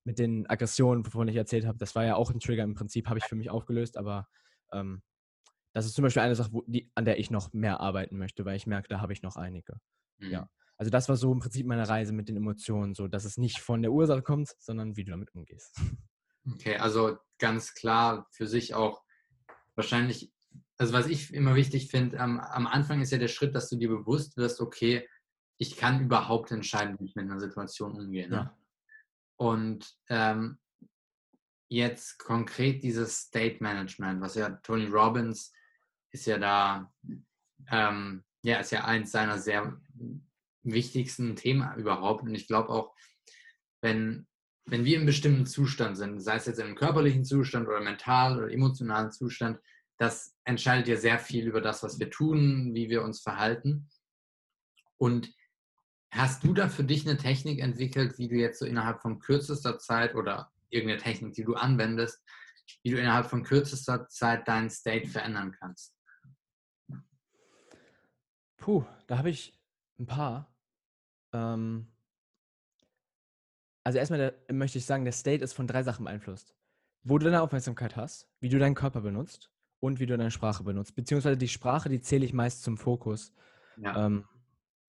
Mit den Aggressionen, wovon ich erzählt habe, das war ja auch ein Trigger im Prinzip, habe ich für mich aufgelöst, aber ähm, das ist zum Beispiel eine Sache, wo, die, an der ich noch mehr arbeiten möchte, weil ich merke, da habe ich noch einige. Mhm. Ja. Also das war so im Prinzip meine Reise mit den Emotionen, so dass es nicht von der Ursache kommt, sondern wie du damit umgehst. Okay, also ganz klar für sich auch wahrscheinlich also was ich immer wichtig finde, am, am, Anfang ist ja der Schritt, dass du dir bewusst wirst, okay, ich kann überhaupt entscheiden, wie ich mit einer Situation umgehe. Ne? Ja. Und ähm, jetzt konkret dieses State Management, was ja Tony Robbins ist ja da, ähm, ja, ist ja eins seiner sehr wichtigsten Themen überhaupt. Und ich glaube auch, wenn, wenn wir im bestimmten Zustand sind, sei es jetzt in einem körperlichen Zustand oder mental oder emotionalen Zustand, das entscheidet ja sehr viel über das, was wir tun, wie wir uns verhalten. Und hast du da für dich eine Technik entwickelt, wie du jetzt so innerhalb von kürzester Zeit oder irgendeine Technik, die du anwendest, wie du innerhalb von kürzester Zeit deinen State verändern kannst? Puh, da habe ich ein paar. Ähm also erstmal der, möchte ich sagen, der State ist von drei Sachen beeinflusst. Wo du deine Aufmerksamkeit hast, wie du deinen Körper benutzt und wie du deine Sprache benutzt. Beziehungsweise die Sprache, die zähle ich meist zum Fokus. Ja. Ähm,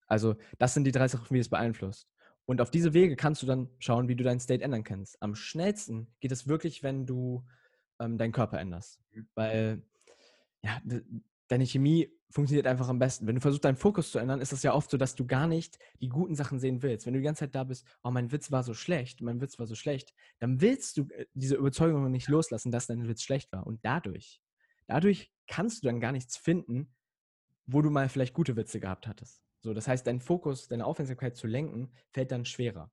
also das sind die drei Sachen, wie es beeinflusst. Und auf diese Wege kannst du dann schauen, wie du deinen State ändern kannst. Am schnellsten geht es wirklich, wenn du ähm, deinen Körper änderst. Mhm. Weil ja, deine Chemie funktioniert einfach am besten. Wenn du versuchst, deinen Fokus zu ändern, ist es ja oft so, dass du gar nicht die guten Sachen sehen willst. Wenn du die ganze Zeit da bist, oh, mein Witz war so schlecht, mein Witz war so schlecht, dann willst du äh, diese Überzeugung nicht loslassen, dass dein Witz schlecht war. Und dadurch dadurch kannst du dann gar nichts finden, wo du mal vielleicht gute Witze gehabt hattest. So, das heißt, dein Fokus, deine Aufmerksamkeit zu lenken, fällt dann schwerer.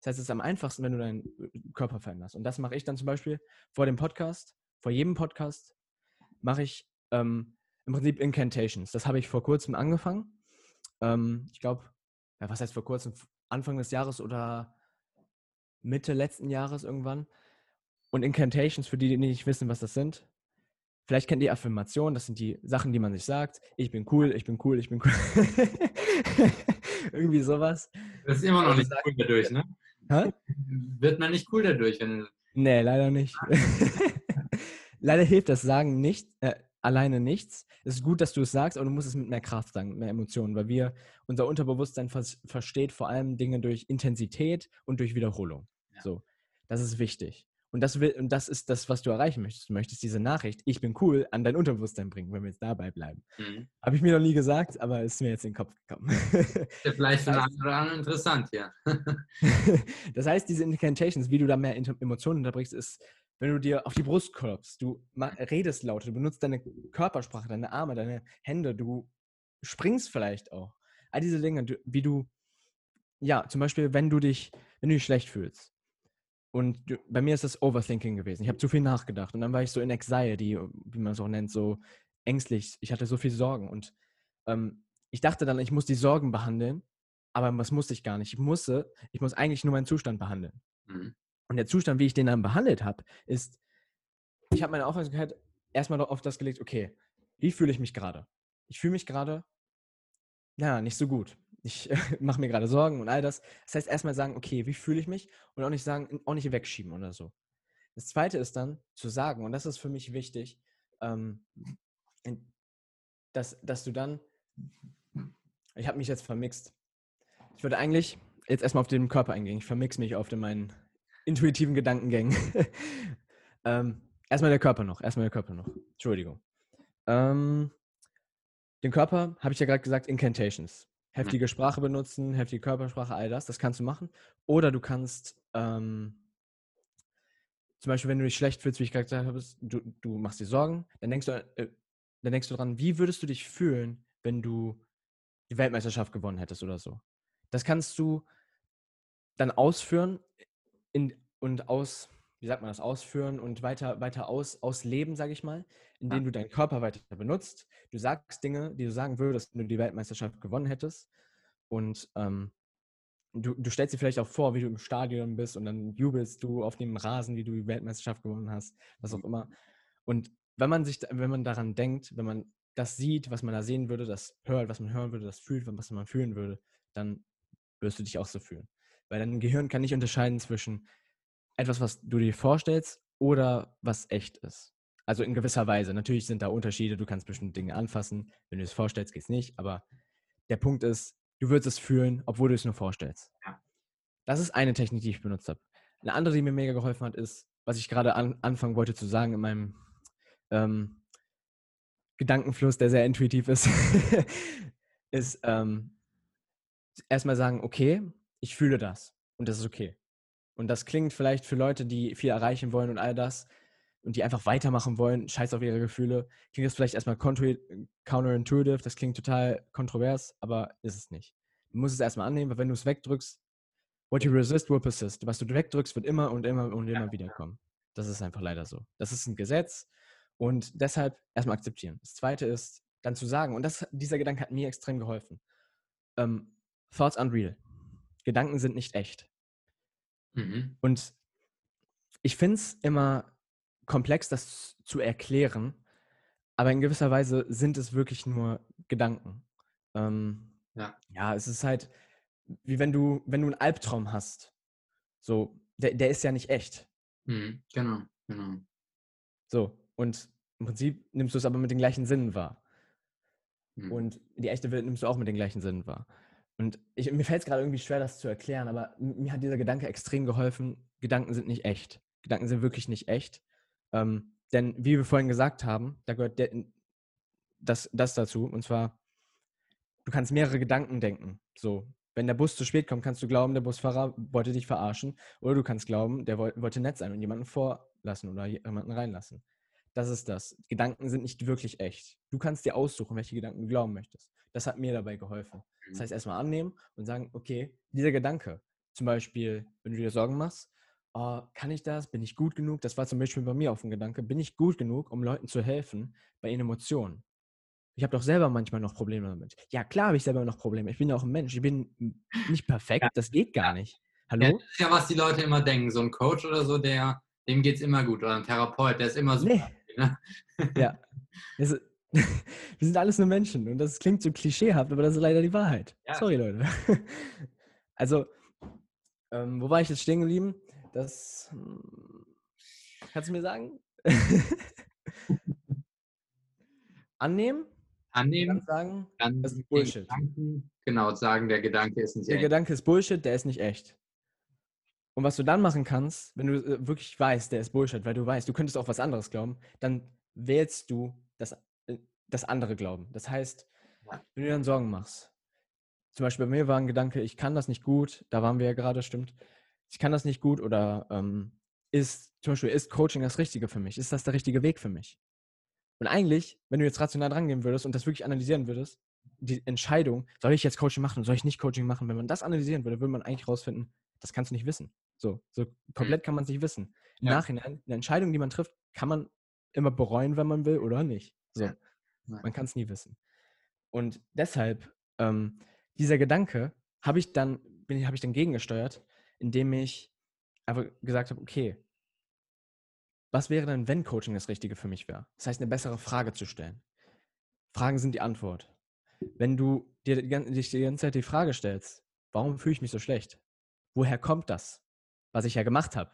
Das heißt, es ist am einfachsten, wenn du deinen äh, Körper veränderst. Und das mache ich dann zum Beispiel vor dem Podcast, vor jedem Podcast mache ich ähm, im Prinzip Incantations. Das habe ich vor kurzem angefangen. Ähm, ich glaube, ja, was heißt vor kurzem? Anfang des Jahres oder Mitte letzten Jahres irgendwann. Und Incantations, für die, die nicht wissen, was das sind, Vielleicht kennt ihr Affirmationen, das sind die Sachen, die man sich sagt. Ich bin cool, ich bin cool, ich bin cool. Irgendwie sowas. Das ist immer noch nicht cool dadurch, ne? Hä? Wird man nicht cool dadurch, wenn Nee, leider nicht. leider hilft das Sagen nicht, äh, alleine nichts. Es ist gut, dass du es sagst, aber du musst es mit mehr Kraft sagen, mit mehr Emotionen, weil wir, unser Unterbewusstsein vers versteht vor allem Dinge durch Intensität und durch Wiederholung. Ja. So, das ist wichtig. Und das, will, und das ist das, was du erreichen möchtest. Du möchtest diese Nachricht, ich bin cool, an dein Unterbewusstsein bringen, wenn wir jetzt dabei bleiben. Mhm. Habe ich mir noch nie gesagt, aber ist mir jetzt in den Kopf gekommen. Vielleicht für oder anderen interessant, ja. das heißt, diese Incantations, wie du da mehr Emotionen unterbrichst, ist, wenn du dir auf die Brust klopfst, du redest lauter, du benutzt deine Körpersprache, deine Arme, deine Hände, du springst vielleicht auch. All diese Dinge, wie du, ja, zum Beispiel, wenn du dich, wenn du dich schlecht fühlst, und bei mir ist das Overthinking gewesen. Ich habe zu viel nachgedacht. Und dann war ich so in Anxiety, wie man es auch nennt, so ängstlich. Ich hatte so viel Sorgen. Und ähm, ich dachte dann, ich muss die Sorgen behandeln. Aber das musste ich gar nicht. Ich musste, ich muss eigentlich nur meinen Zustand behandeln. Mhm. Und der Zustand, wie ich den dann behandelt habe, ist, ich habe meine Aufmerksamkeit erstmal auf das gelegt, okay, wie fühle ich mich gerade? Ich fühle mich gerade, ja, nicht so gut ich mache mir gerade Sorgen und all das. Das heißt, erstmal sagen, okay, wie fühle ich mich? Und auch nicht sagen, auch nicht wegschieben oder so. Das zweite ist dann zu sagen, und das ist für mich wichtig, ähm, dass, dass du dann, ich habe mich jetzt vermixt. Ich würde eigentlich jetzt erstmal auf den Körper eingehen. Ich vermix mich auf den meinen intuitiven Gedankengängen. ähm, erstmal der Körper noch, erstmal der Körper noch. Entschuldigung. Ähm, den Körper habe ich ja gerade gesagt, Incantations heftige Sprache benutzen, heftige Körpersprache, all das, das kannst du machen. Oder du kannst ähm, zum Beispiel, wenn du dich schlecht fühlst, wie ich gerade gesagt habe, du, du machst dir Sorgen, dann denkst du, äh, dann denkst du dran, wie würdest du dich fühlen, wenn du die Weltmeisterschaft gewonnen hättest oder so. Das kannst du dann ausführen in, und aus, wie sagt man das, ausführen und weiter, weiter aus, ausleben, sage ich mal, indem ja. du deinen Körper weiter benutzt. Du sagst Dinge, die du sagen würdest, wenn du die Weltmeisterschaft gewonnen hättest. Und ähm, du, du stellst dir vielleicht auch vor, wie du im Stadion bist und dann jubelst du auf dem Rasen, wie du die Weltmeisterschaft gewonnen hast, was auch mhm. immer. Und wenn man sich, wenn man daran denkt, wenn man das sieht, was man da sehen würde, das hört, was man hören würde, das fühlt, was man fühlen würde, dann wirst du dich auch so fühlen. Weil dein Gehirn kann nicht unterscheiden zwischen etwas, was du dir vorstellst oder was echt ist. Also in gewisser Weise. Natürlich sind da Unterschiede, du kannst bestimmte Dinge anfassen. Wenn du es vorstellst, geht es nicht. Aber der Punkt ist, du wirst es fühlen, obwohl du es nur vorstellst. Ja. Das ist eine Technik, die ich benutzt habe. Eine andere, die mir mega geholfen hat, ist, was ich gerade an, anfangen wollte zu sagen in meinem ähm, Gedankenfluss, der sehr intuitiv ist, ist ähm, erstmal sagen, okay, ich fühle das und das ist okay. Und das klingt vielleicht für Leute, die viel erreichen wollen und all das und die einfach weitermachen wollen, scheiß auf ihre Gefühle, klingt das vielleicht erstmal counterintuitive, das klingt total kontrovers, aber ist es nicht. Du musst es erstmal annehmen, weil wenn du es wegdrückst, what you resist will persist. Was du wegdrückst, wird immer und immer und immer wieder kommen. Das ist einfach leider so. Das ist ein Gesetz und deshalb erstmal akzeptieren. Das zweite ist, dann zu sagen, und das, dieser Gedanke hat mir extrem geholfen. Ähm, thoughts unreal. Gedanken sind nicht echt. Mhm. Und ich finde es immer komplex, das zu erklären, aber in gewisser Weise sind es wirklich nur Gedanken. Ähm, ja. ja, es ist halt, wie wenn du, wenn du einen Albtraum hast. So, der, der ist ja nicht echt. Mhm, genau, genau. So, und im Prinzip nimmst du es aber mit den gleichen Sinnen wahr. Mhm. Und die echte Welt nimmst du auch mit den gleichen Sinnen wahr. Und ich, mir fällt es gerade irgendwie schwer, das zu erklären, aber mir hat dieser Gedanke extrem geholfen. Gedanken sind nicht echt. Gedanken sind wirklich nicht echt. Ähm, denn wie wir vorhin gesagt haben, da gehört der, das, das dazu. Und zwar, du kannst mehrere Gedanken denken. So, wenn der Bus zu spät kommt, kannst du glauben, der Busfahrer wollte dich verarschen. Oder du kannst glauben, der wollte nett sein und jemanden vorlassen oder jemanden reinlassen. Das ist das. Gedanken sind nicht wirklich echt. Du kannst dir aussuchen, welche Gedanken du glauben möchtest. Das hat mir dabei geholfen. Das mhm. heißt, erstmal annehmen und sagen, okay, dieser Gedanke, zum Beispiel, wenn du dir Sorgen machst, oh, kann ich das? Bin ich gut genug? Das war zum Beispiel bei mir auf dem Gedanke. Bin ich gut genug, um Leuten zu helfen bei ihren Emotionen? Ich habe doch selber manchmal noch Probleme damit. Ja, klar habe ich selber noch Probleme. Ich bin ja auch ein Mensch. Ich bin nicht perfekt. Das geht gar nicht. Hallo? Ja, das ist ja, was die Leute immer denken. So ein Coach oder so, der, dem geht es immer gut. Oder ein Therapeut, der ist immer so. Nee. Ne? Ja. Das, wir sind alles nur Menschen und das klingt so klischeehaft, aber das ist leider die Wahrheit. Ja. Sorry, Leute. Also, ähm, wo war ich jetzt stehen geblieben? Das, hm, Kannst du mir sagen? Annehmen? Annehmen, Dann sagen, dann das ist Bullshit. Gedanken, genau, sagen, der Gedanke ist nicht der echt. Gedanke ist Bullshit, der ist nicht echt. Und was du dann machen kannst, wenn du äh, wirklich weißt, der ist Bullshit, weil du weißt, du könntest auch was anderes glauben, dann wählst du das, das andere Glauben. Das heißt, wenn du dir dann Sorgen machst, zum Beispiel bei mir war ein Gedanke, ich kann das nicht gut, da waren wir ja gerade, stimmt, ich kann das nicht gut oder ähm, ist, zum Beispiel, ist Coaching das Richtige für mich? Ist das der richtige Weg für mich? Und eigentlich, wenn du jetzt rational drangehen würdest und das wirklich analysieren würdest, die Entscheidung, soll ich jetzt Coaching machen, soll ich nicht Coaching machen, wenn man das analysieren würde, würde man eigentlich rausfinden, das kannst du nicht wissen. So, so komplett kann man es nicht wissen. Im Ja. Nachhinein, eine Entscheidung, die man trifft, kann man immer bereuen, wenn man will oder nicht. So, Ja. Man kann es nie wissen. Und deshalb, ähm, dieser Gedanke habe ich dann, habe ich dann gegengesteuert, indem ich einfach gesagt habe, okay, was wäre denn, wenn Coaching das Richtige für mich wäre? Das heißt, eine bessere Frage zu stellen. Fragen sind die Antwort. Wenn du dir die, dich die ganze Zeit die Frage stellst, warum fühle ich mich so schlecht? Woher kommt das? Was ich ja gemacht habe.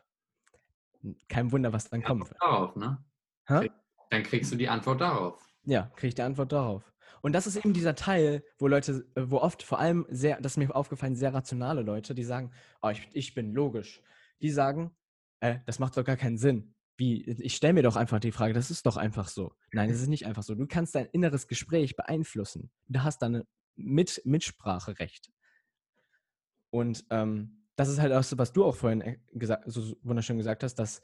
Kein Wunder, was dann kommt. Darauf, ne? Hä? Dann kriegst du die Antwort darauf. Ja, kriege ich die Antwort darauf. Und das ist eben dieser Teil, wo Leute, äh, wo oft vor allem sehr, das ist mir aufgefallen, sehr rationale Leute, die sagen, oh, ich, ich bin logisch. Die sagen, äh, das macht doch gar keinen Sinn. Wie, ich stelle mir doch einfach die Frage, das ist doch einfach so. Nein, es ist nicht einfach so. Du kannst dein inneres Gespräch beeinflussen. Du hast dann Mit Mitspracherecht. Und ähm, das ist halt auch so, was du auch vorhin äh, gesagt, so so wunderschön gesagt hast, dass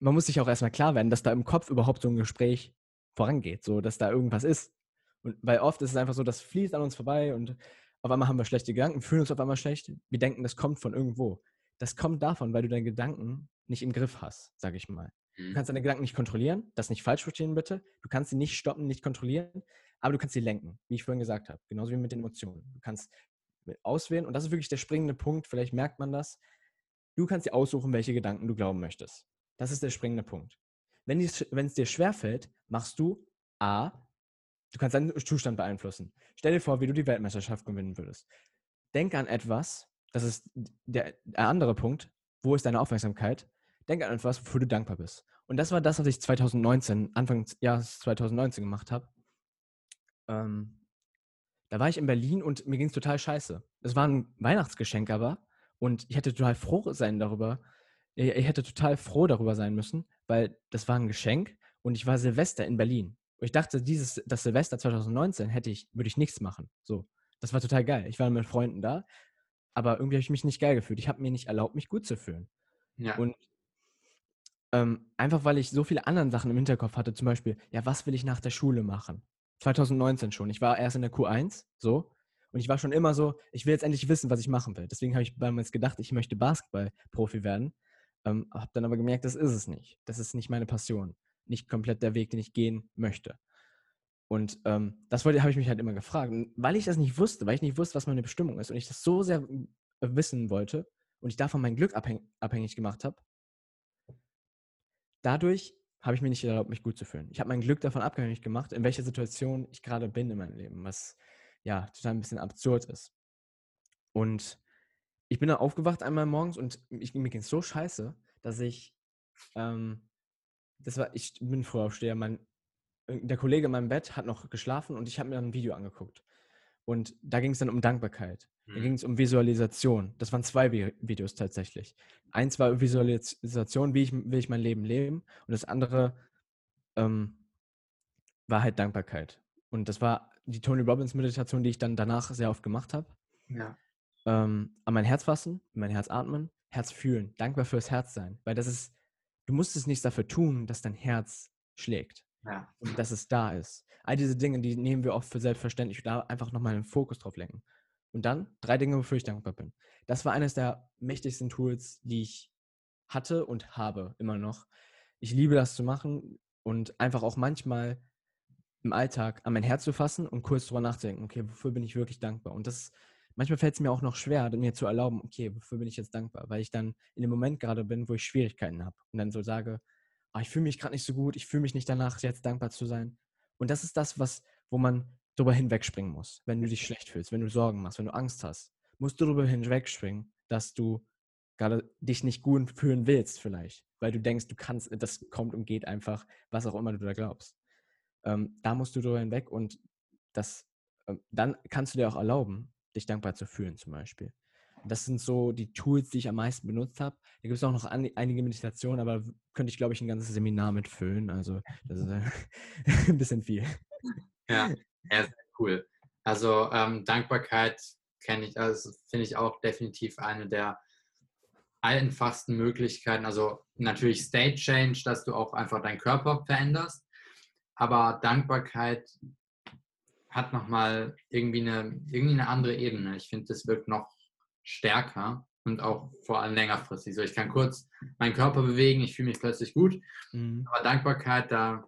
man muss sich auch erstmal klar werden, dass da im Kopf überhaupt so ein Gespräch vorangeht, so dass da irgendwas ist. Und weil oft ist es einfach so, das fließt an uns vorbei und auf einmal haben wir schlechte Gedanken, fühlen uns auf einmal schlecht. Wir denken, das kommt von irgendwo. Das kommt davon, weil du deine Gedanken nicht im Griff hast, sage ich mal. Du Mhm. kannst deine Gedanken nicht kontrollieren, das nicht falsch verstehen bitte. Du kannst sie nicht stoppen, nicht kontrollieren, aber du kannst sie lenken, wie ich vorhin gesagt habe. Genauso wie mit den Emotionen. Du kannst auswählen und das ist wirklich der springende Punkt, vielleicht merkt man das. Du kannst dir aussuchen, welche Gedanken du glauben möchtest. Das ist der springende Punkt. Wenn es dir schwerfällt, machst du A, du kannst deinen Zustand beeinflussen. Stell dir vor, wie du die Weltmeisterschaft gewinnen würdest. Denk an etwas, das ist der, der andere Punkt, wo ist deine Aufmerksamkeit? Denk an etwas, wofür du dankbar bist. Und das war das, was ich 2019, Anfang des Jahres 2019 gemacht habe. Ähm, da war ich in Berlin und mir ging es total scheiße. Es war ein Weihnachtsgeschenk aber und ich hätte total froh sein darüber. Ich hätte total froh darüber sein müssen, weil das war ein Geschenk und ich war Silvester in Berlin. Und ich dachte, dieses, das Silvester 2019 hätte ich, würde ich nichts machen. So, das war total geil. Ich war mit Freunden da, aber irgendwie habe ich mich nicht geil gefühlt. Ich habe mir nicht erlaubt, mich gut zu fühlen. Ja. Und ähm, einfach weil ich so viele andere Sachen im Hinterkopf hatte, zum Beispiel, ja, was will ich nach der Schule machen? 2019 schon. Ich war erst in der Q1, so. Und ich war schon immer so, ich will jetzt endlich wissen, was ich machen will. Deswegen habe ich damals gedacht, ich möchte Basketball-Profi werden. Ähm, habe dann aber gemerkt, das ist es nicht. Das ist nicht meine Passion. Nicht komplett der Weg, den ich gehen möchte. Und ähm, das habe ich mich halt immer gefragt. Und weil ich das nicht wusste, weil ich nicht wusste, was meine Bestimmung ist und ich das so sehr äh, wissen wollte und ich davon mein Glück abhäng abhängig gemacht habe, dadurch habe ich mir nicht erlaubt, mich gut zu fühlen. Ich habe mein Glück davon abhängig gemacht, in welcher Situation ich gerade bin in meinem Leben, was ja total ein bisschen absurd ist. Und ich bin dann aufgewacht einmal morgens und ich, mir ging es so scheiße, dass ich, ähm, das war, ich bin Frühaufsteher, mein, der Kollege in meinem Bett hat noch geschlafen und ich habe mir dann ein Video angeguckt. Und da ging es dann um Dankbarkeit. Da Mhm. ging es um Visualisation. Das waren zwei Vi Videos tatsächlich. Eins war Visualisation, wie ich, will ich mein Leben leben. Und das andere ähm, war halt Dankbarkeit. Und das war die Tony Robbins Meditation, die ich dann danach sehr oft gemacht habe. ja. Ähm, an mein Herz fassen, in mein Herz atmen, Herz fühlen, dankbar fürs Herz sein. Weil das ist, du musst es nicht dafür tun, dass dein Herz schlägt ja. und dass es da ist. All diese Dinge, die nehmen wir oft für selbstverständlich und da einfach nochmal den Fokus drauf lenken. Und dann drei Dinge, wofür ich dankbar bin. Das war eines der mächtigsten Tools, die ich hatte und habe immer noch. Ich liebe das zu machen und einfach auch manchmal im Alltag an mein Herz zu fassen und kurz drüber nachzudenken, okay, wofür bin ich wirklich dankbar? Und das manchmal fällt es mir auch noch schwer, mir zu erlauben, okay, wofür bin ich jetzt dankbar? Weil ich dann in dem Moment gerade bin, wo ich Schwierigkeiten habe und dann so sage, ah, ich fühle mich gerade nicht so gut, ich fühle mich nicht danach, jetzt dankbar zu sein. Und das ist das, was, wo man drüber hinwegspringen muss, wenn du dich schlecht fühlst, wenn du Sorgen machst, wenn du Angst hast, musst du drüber hinwegspringen, dass du gerade dich nicht gut fühlen willst, vielleicht, weil du denkst, du kannst, das kommt und geht einfach, was auch immer du da glaubst. Ähm, da musst du drüber hinweg und das, ähm, dann kannst du dir auch erlauben, dich dankbar zu fühlen, zum Beispiel. Das sind so die Tools, die ich am meisten benutzt habe. Da gibt es auch noch an, einige Meditationen, aber könnte ich, glaube ich, ein ganzes Seminar mitfüllen. Also das ist äh, ein bisschen viel. Ja, ja sehr cool. Also ähm, Dankbarkeit kenne ich, also finde ich auch definitiv eine der einfachsten Möglichkeiten. Also natürlich State Change, dass du auch einfach deinen Körper veränderst. Aber Dankbarkeit hat nochmal irgendwie eine, irgendwie eine andere Ebene. Ich finde, das wirkt noch stärker und auch vor allem längerfristig. So, ich kann kurz meinen Körper bewegen, ich fühle mich plötzlich gut. Mhm. Aber Dankbarkeit, da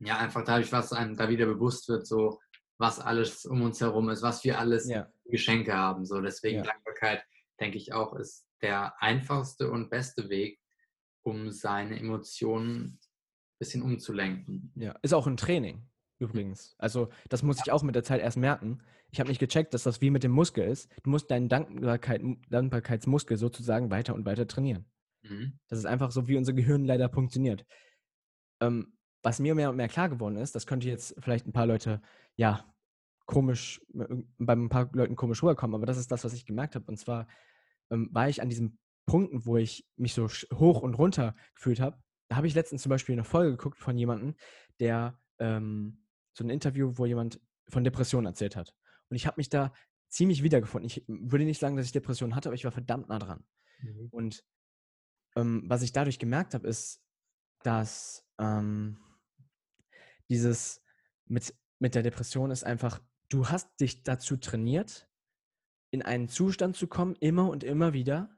ja einfach dadurch, was einem da wieder bewusst wird, so was alles um uns herum ist, was wir alles ja. Geschenke haben. So deswegen ja. Dankbarkeit, denke ich auch, ist der einfachste und beste Weg, um seine Emotionen ein bisschen umzulenken. Ja, ist auch ein Training übrigens. Also das muss ich auch mit der Zeit erst merken. Ich habe nicht gecheckt, dass das wie mit dem Muskel ist. Du musst deinen Dankbarkeit, Dankbarkeitsmuskel sozusagen weiter und weiter trainieren. Mhm. Das ist einfach so, wie unser Gehirn leider funktioniert. Ähm, was mir mehr und mehr klar geworden ist, das könnte jetzt vielleicht ein paar Leute, ja, komisch, bei ein paar Leuten komisch rüberkommen, aber das ist das, was ich gemerkt habe. Und zwar ähm, war ich an diesen Punkten, wo ich mich so hoch und runter gefühlt habe. Da habe ich letztens zum Beispiel eine Folge geguckt von jemandem, der ähm, so ein Interview, wo jemand von Depressionen erzählt hat. Und ich habe mich da ziemlich wiedergefunden. Ich würde nicht sagen, dass ich Depressionen hatte, aber ich war verdammt nah dran. Mhm. Und ähm, was ich dadurch gemerkt habe, ist, dass ähm, dieses mit, mit der Depression ist einfach, du hast dich dazu trainiert, in einen Zustand zu kommen, immer und immer wieder,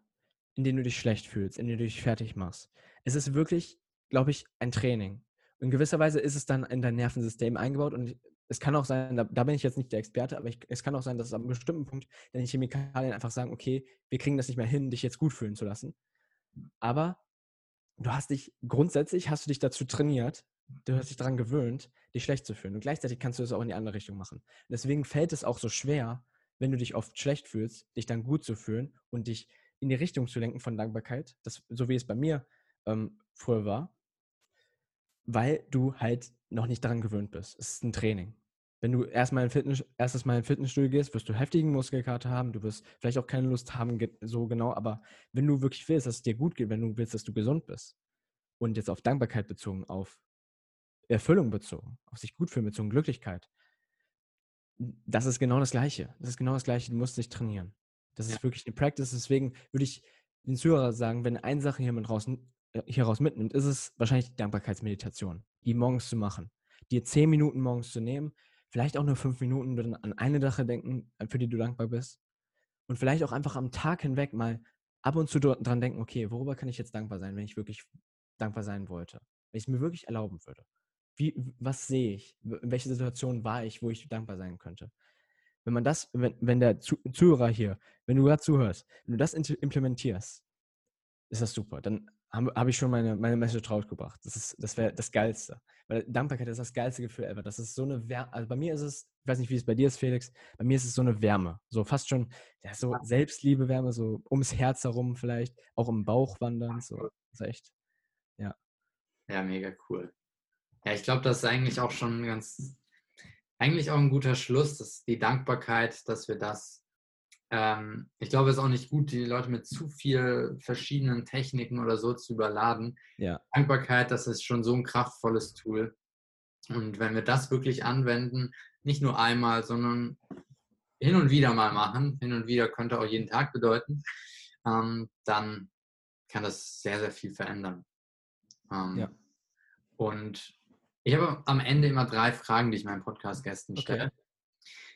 in dem du dich schlecht fühlst, in dem du dich fertig machst. Es ist wirklich, glaube ich, ein Training in gewisser Weise ist es dann in dein Nervensystem eingebaut und es kann auch sein, da, da bin ich jetzt nicht der Experte, aber ich, es kann auch sein, dass es an einem bestimmten Punkt deine Chemikalien einfach sagen, okay, wir kriegen das nicht mehr hin, dich jetzt gut fühlen zu lassen. Aber du hast dich, grundsätzlich hast du dich dazu trainiert, du hast dich daran gewöhnt, dich schlecht zu fühlen. Und gleichzeitig kannst du es auch in die andere Richtung machen. Deswegen fällt es auch so schwer, wenn du dich oft schlecht fühlst, dich dann gut zu fühlen und dich in die Richtung zu lenken von Dankbarkeit, das, so wie es bei mir ähm, früher war, weil du halt noch nicht daran gewöhnt bist. Es ist ein Training. Wenn du erstmal in Fitness, erstes Mal in Fitnessstudio gehst, wirst du heftigen Muskelkater haben, du wirst vielleicht auch keine Lust haben, so genau, aber wenn du wirklich willst, dass es dir gut geht, wenn du willst, dass du gesund bist und jetzt auf Dankbarkeit bezogen, auf Erfüllung bezogen, auf sich gut fühlen bezogen, Glücklichkeit, das ist genau das Gleiche. Das ist genau das Gleiche, du musst dich trainieren. Das ist wirklich eine Practice, deswegen würde ich den Zuhörer sagen, wenn eine Sache hier mit draußen hieraus mitnimmt, ist es wahrscheinlich die Dankbarkeitsmeditation, die morgens zu machen. Dir zehn Minuten morgens zu nehmen, vielleicht auch nur fünf Minuten an eine Sache denken, für die du dankbar bist. Und vielleicht auch einfach am Tag hinweg mal ab und zu dran denken, okay, worüber kann ich jetzt dankbar sein, wenn ich wirklich dankbar sein wollte? Wenn ich es mir wirklich erlauben würde. Wie, was sehe ich? In welcher Situation war ich, wo ich dankbar sein könnte? Wenn man das, wenn, wenn der Zuhörer hier, wenn du gerade zuhörst, wenn du das implementierst, ist das super. Dann habe hab ich schon meine, meine Message rausgebracht. Das, das wäre das Geilste. Weil Dankbarkeit ist das geilste Gefühl ever. Das ist so eine Wärme. Also bei mir ist es, ich weiß nicht, wie es bei dir ist, Felix, bei mir ist es so eine Wärme. So fast schon, ja, so Selbstliebe-Wärme, so ums Herz herum vielleicht, auch im Bauch wandern. So. Das ist echt, ja. Ja, mega cool. Ja, ich glaube, das ist eigentlich auch schon ganz, eigentlich auch ein guter Schluss, dass die Dankbarkeit, dass wir das ähm, ich glaube, es ist auch nicht gut, die Leute mit zu viel verschiedenen Techniken oder so zu überladen. Ja. Dankbarkeit, das ist schon so ein kraftvolles Tool. Und wenn wir das wirklich anwenden, nicht nur einmal, sondern hin und wieder mal machen, hin und wieder könnte auch jeden Tag bedeuten, ähm, dann kann das sehr, sehr viel verändern. Ähm, ja. Und ich habe am Ende immer drei Fragen, die ich meinen Podcast-Gästen stelle. Okay.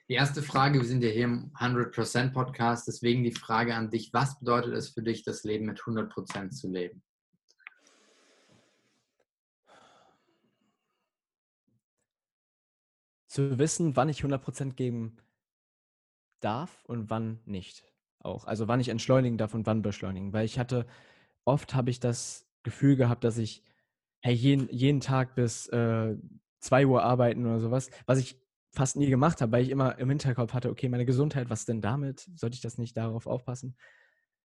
Die erste Frage, wir sind ja hier im 100% Podcast, deswegen die Frage an dich, was bedeutet es für dich, das Leben mit 100% zu leben? Zu wissen, wann ich 100% geben darf und wann nicht. Auch. Also wann ich entschleunigen darf und wann beschleunigen. Weil ich hatte, oft habe ich das Gefühl gehabt, dass ich hey, jeden, jeden Tag bis äh, 2 Uhr arbeiten oder sowas, was ich fast nie gemacht habe, weil ich immer im Hinterkopf hatte, okay, meine Gesundheit, was denn damit? Sollte ich das nicht darauf aufpassen?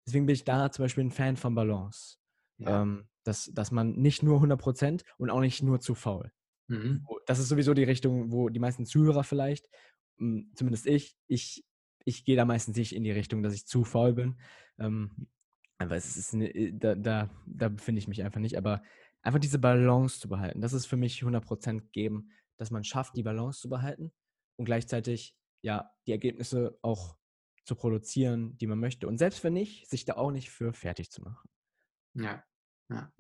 deswegen bin ich da zum Beispiel ein Fan von Balance. Ja. Ähm, dass, dass man nicht nur 100% und auch nicht nur zu faul. Mhm. Das ist sowieso die Richtung, wo die meisten Zuhörer vielleicht, m, zumindest ich, ich, ich gehe da meistens nicht in die Richtung, dass ich zu faul bin. Ähm, aber es ist, ne, äh, da, da, da befinde ich mich einfach nicht. Aber einfach diese Balance zu behalten, das ist für mich 100% geben, dass man schafft, die Balance zu behalten und gleichzeitig ja die Ergebnisse auch zu produzieren, die man möchte. Und selbst wenn nicht, sich da auch nicht für fertig zu machen. Ja, ja,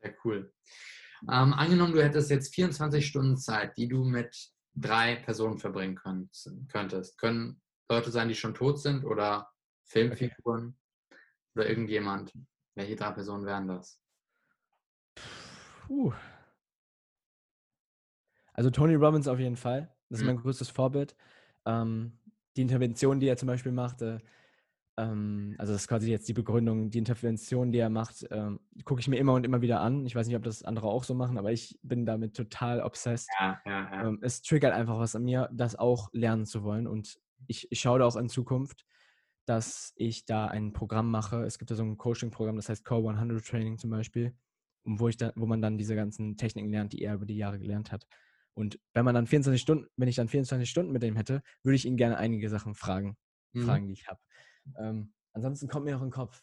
sehr cool. Ähm, angenommen, du hättest jetzt 24 Stunden Zeit, die du mit drei Personen verbringen könnt, könntest. Können Leute sein, die schon tot sind oder Filmfiguren oder irgendjemand. Welche drei Personen wären das? Puh. Also Tony Robbins auf jeden Fall. Das ist Mhm. mein größtes Vorbild. Ähm, die Intervention, die er zum Beispiel machte, ähm, also das ist quasi jetzt die Begründung, die Intervention, die er macht, ähm, gucke ich mir immer und immer wieder an. Ich weiß nicht, ob das andere auch so machen, aber ich bin damit total obsessed. Ja, ja, ja. Ähm, es triggert einfach was an mir, das auch lernen zu wollen. Und ich, ich schaue da auch in Zukunft, dass ich da ein Programm mache. Es gibt da so ein Coaching-Programm, das heißt Core 100 Training zum Beispiel, wo, ich da, wo man dann diese ganzen Techniken lernt, die er über die Jahre gelernt hat. Und wenn man dann 24 Stunden, wenn ich dann 24 Stunden mit dem hätte, würde ich ihn gerne einige Sachen fragen, Mhm. fragen, die ich habe. Ähm, ansonsten kommt mir noch in den Kopf.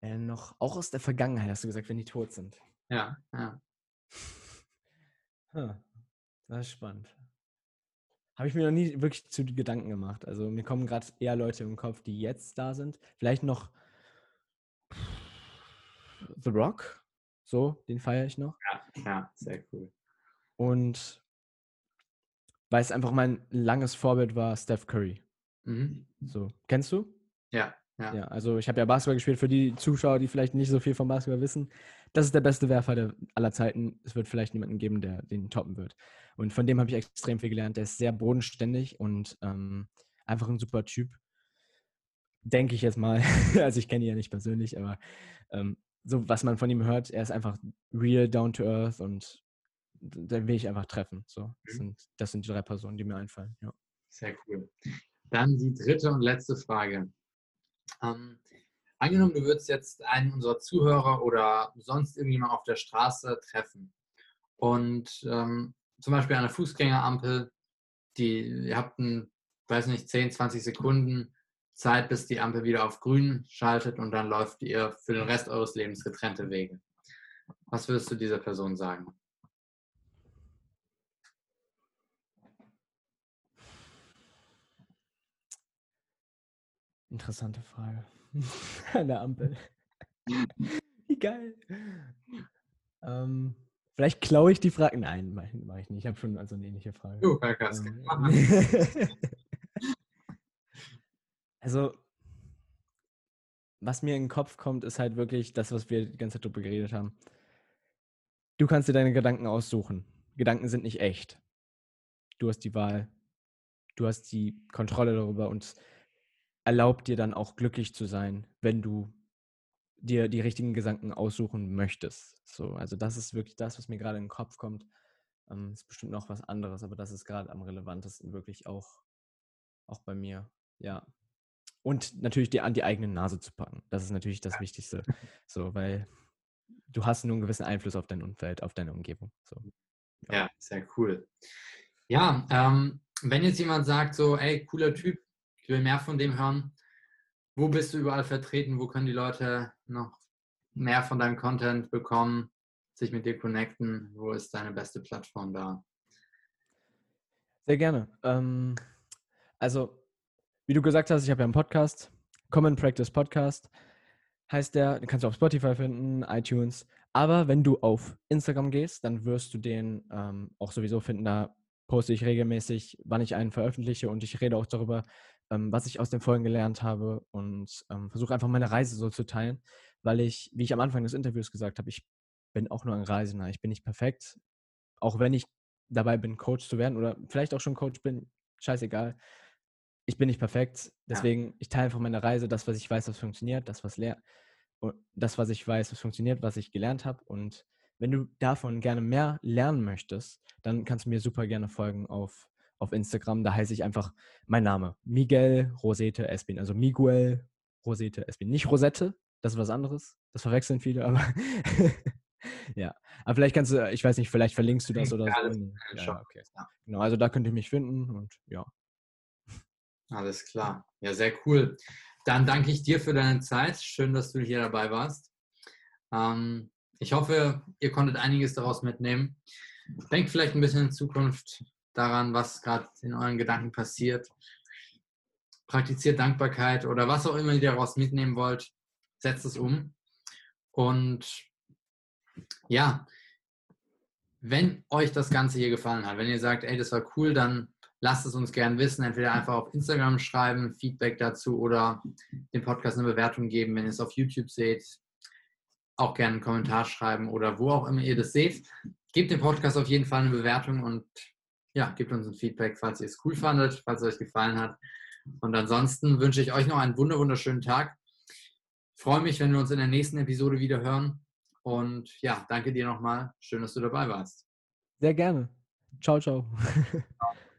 Äh, noch, auch aus der Vergangenheit hast du gesagt, wenn die tot sind. Ja, ja. Huh. Das ist spannend. Habe ich mir noch nie wirklich zu Gedanken gemacht. Also mir kommen gerade eher Leute im Kopf, die jetzt da sind. Vielleicht noch The Rock. So, den feiere ich noch. Ja, ja, sehr cool. Und weil es einfach mein langes Vorbild war, Steph Curry. Mhm. So, kennst du? Ja, ja. Ja, also ich habe ja Basketball gespielt für die Zuschauer, die vielleicht nicht so viel vom Basketball wissen. Das ist der beste Werfer der aller Zeiten. Es wird vielleicht niemanden geben, der den toppen wird. Und von dem habe ich extrem viel gelernt. Der ist sehr bodenständig und ähm, einfach ein super Typ. Denke ich jetzt mal. also ich kenne ihn ja nicht persönlich, aber ähm, so was man von ihm hört, er ist einfach real, down to earth und den will ich einfach treffen. So, das, Mhm. sind, das sind die drei Personen, die mir einfallen. Ja. Sehr cool. Dann die dritte und letzte Frage. Ähm, angenommen, du würdest jetzt einen unserer Zuhörer oder sonst irgendjemand auf der Straße treffen und ähm, zum Beispiel an einer Fußgängerampel, die, ihr habt ein, weiß nicht, 10, 20 Sekunden Zeit, bis die Ampel wieder auf grün schaltet und dann läuft ihr für den Rest eures Lebens getrennte Wege. Was würdest du dieser Person sagen? Interessante Frage. An der Ampel. Wie geil. Ähm, vielleicht klaue ich die Frage. Nein, mache ich, mach ich nicht. Ich habe schon also eine ähnliche Frage. Du, Kalkas, Ähm, machen. also, was mir in den Kopf kommt, ist halt wirklich das, was wir die ganze Zeit drüber geredet haben. Du kannst dir deine Gedanken aussuchen. Gedanken sind nicht echt. Du hast die Wahl. Du hast die Kontrolle darüber und erlaubt dir dann auch glücklich zu sein, wenn du dir die richtigen Gedanken aussuchen möchtest. So, also das ist wirklich das, was mir gerade in den Kopf kommt. Ähm, ist bestimmt noch was anderes, aber das ist gerade am relevantesten wirklich auch, auch bei mir. Ja. Und natürlich die an die eigene Nase zu packen. Das ist natürlich das Wichtigste. So, weil du hast nur einen gewissen Einfluss auf dein Umfeld, auf deine Umgebung. So. Ja, sehr cool. Ja, ähm, wenn jetzt jemand sagt, so, ey, cooler Typ, ich will mehr von dem hören, wo bist du überall vertreten? Wo können die Leute noch mehr von deinem Content bekommen, sich mit dir connecten? Wo ist deine beste Plattform da? Sehr gerne. Ähm, also, wie du gesagt hast, ich habe ja einen Podcast, Common Practice Podcast heißt der. Den kannst du auf Spotify finden, iTunes. Aber wenn du auf Instagram gehst, dann wirst du den ähm, auch sowieso finden. Da poste ich regelmäßig, wann ich einen veröffentliche und ich rede auch darüber, ähm, was ich aus den Folgen gelernt habe und ähm, versuche einfach meine Reise so zu teilen, weil ich, wie ich am Anfang des Interviews gesagt habe, ich bin auch nur ein Reisender. Ich bin nicht perfekt. Auch wenn ich dabei bin, Coach zu werden oder vielleicht auch schon Coach bin, scheißegal. Ich bin nicht perfekt. Deswegen, ich teile einfach meine Reise, das, was ich weiß, was funktioniert, das, was leer, und das, was ich weiß, was funktioniert, was ich gelernt habe. Und wenn du davon gerne mehr lernen möchtest, dann kannst du mir super gerne folgen auf, auf Instagram. Da heiße ich einfach mein Name. Miguel Rosete Espin. Also Miguel Rosete Espin. Nicht Rosette, das ist was anderes. Das verwechseln viele, aber ja. Aber vielleicht kannst du, ich weiß nicht, vielleicht verlinkst du das oder ja, so. Ja, okay. Genau, also da könnt ihr mich finden und ja. Alles klar. Ja, sehr cool. Dann danke ich dir für deine Zeit. Schön, dass du hier dabei warst. Ähm, ich hoffe, ihr konntet einiges daraus mitnehmen. Denkt vielleicht ein bisschen in Zukunft daran, was gerade in euren Gedanken passiert. Praktiziert Dankbarkeit oder was auch immer ihr daraus mitnehmen wollt. Setzt es um. Und ja, wenn euch das Ganze hier gefallen hat, wenn ihr sagt, ey, das war cool, dann lasst es uns gerne wissen. Entweder einfach auf Instagram schreiben, Feedback dazu oder dem Podcast eine Bewertung geben, wenn ihr es auf YouTube seht. Auch gerne einen Kommentar schreiben oder wo auch immer ihr das seht. Gebt dem Podcast auf jeden Fall eine Bewertung und ja, gebt uns ein Feedback, falls ihr es cool fandet, falls es euch gefallen hat. Und ansonsten wünsche ich euch noch einen wunderschönen Tag. Ich freue mich, wenn wir uns in der nächsten Episode wieder hören. Und ja, danke dir nochmal. Schön, dass du dabei warst. Sehr gerne. Ciao, ciao. ciao.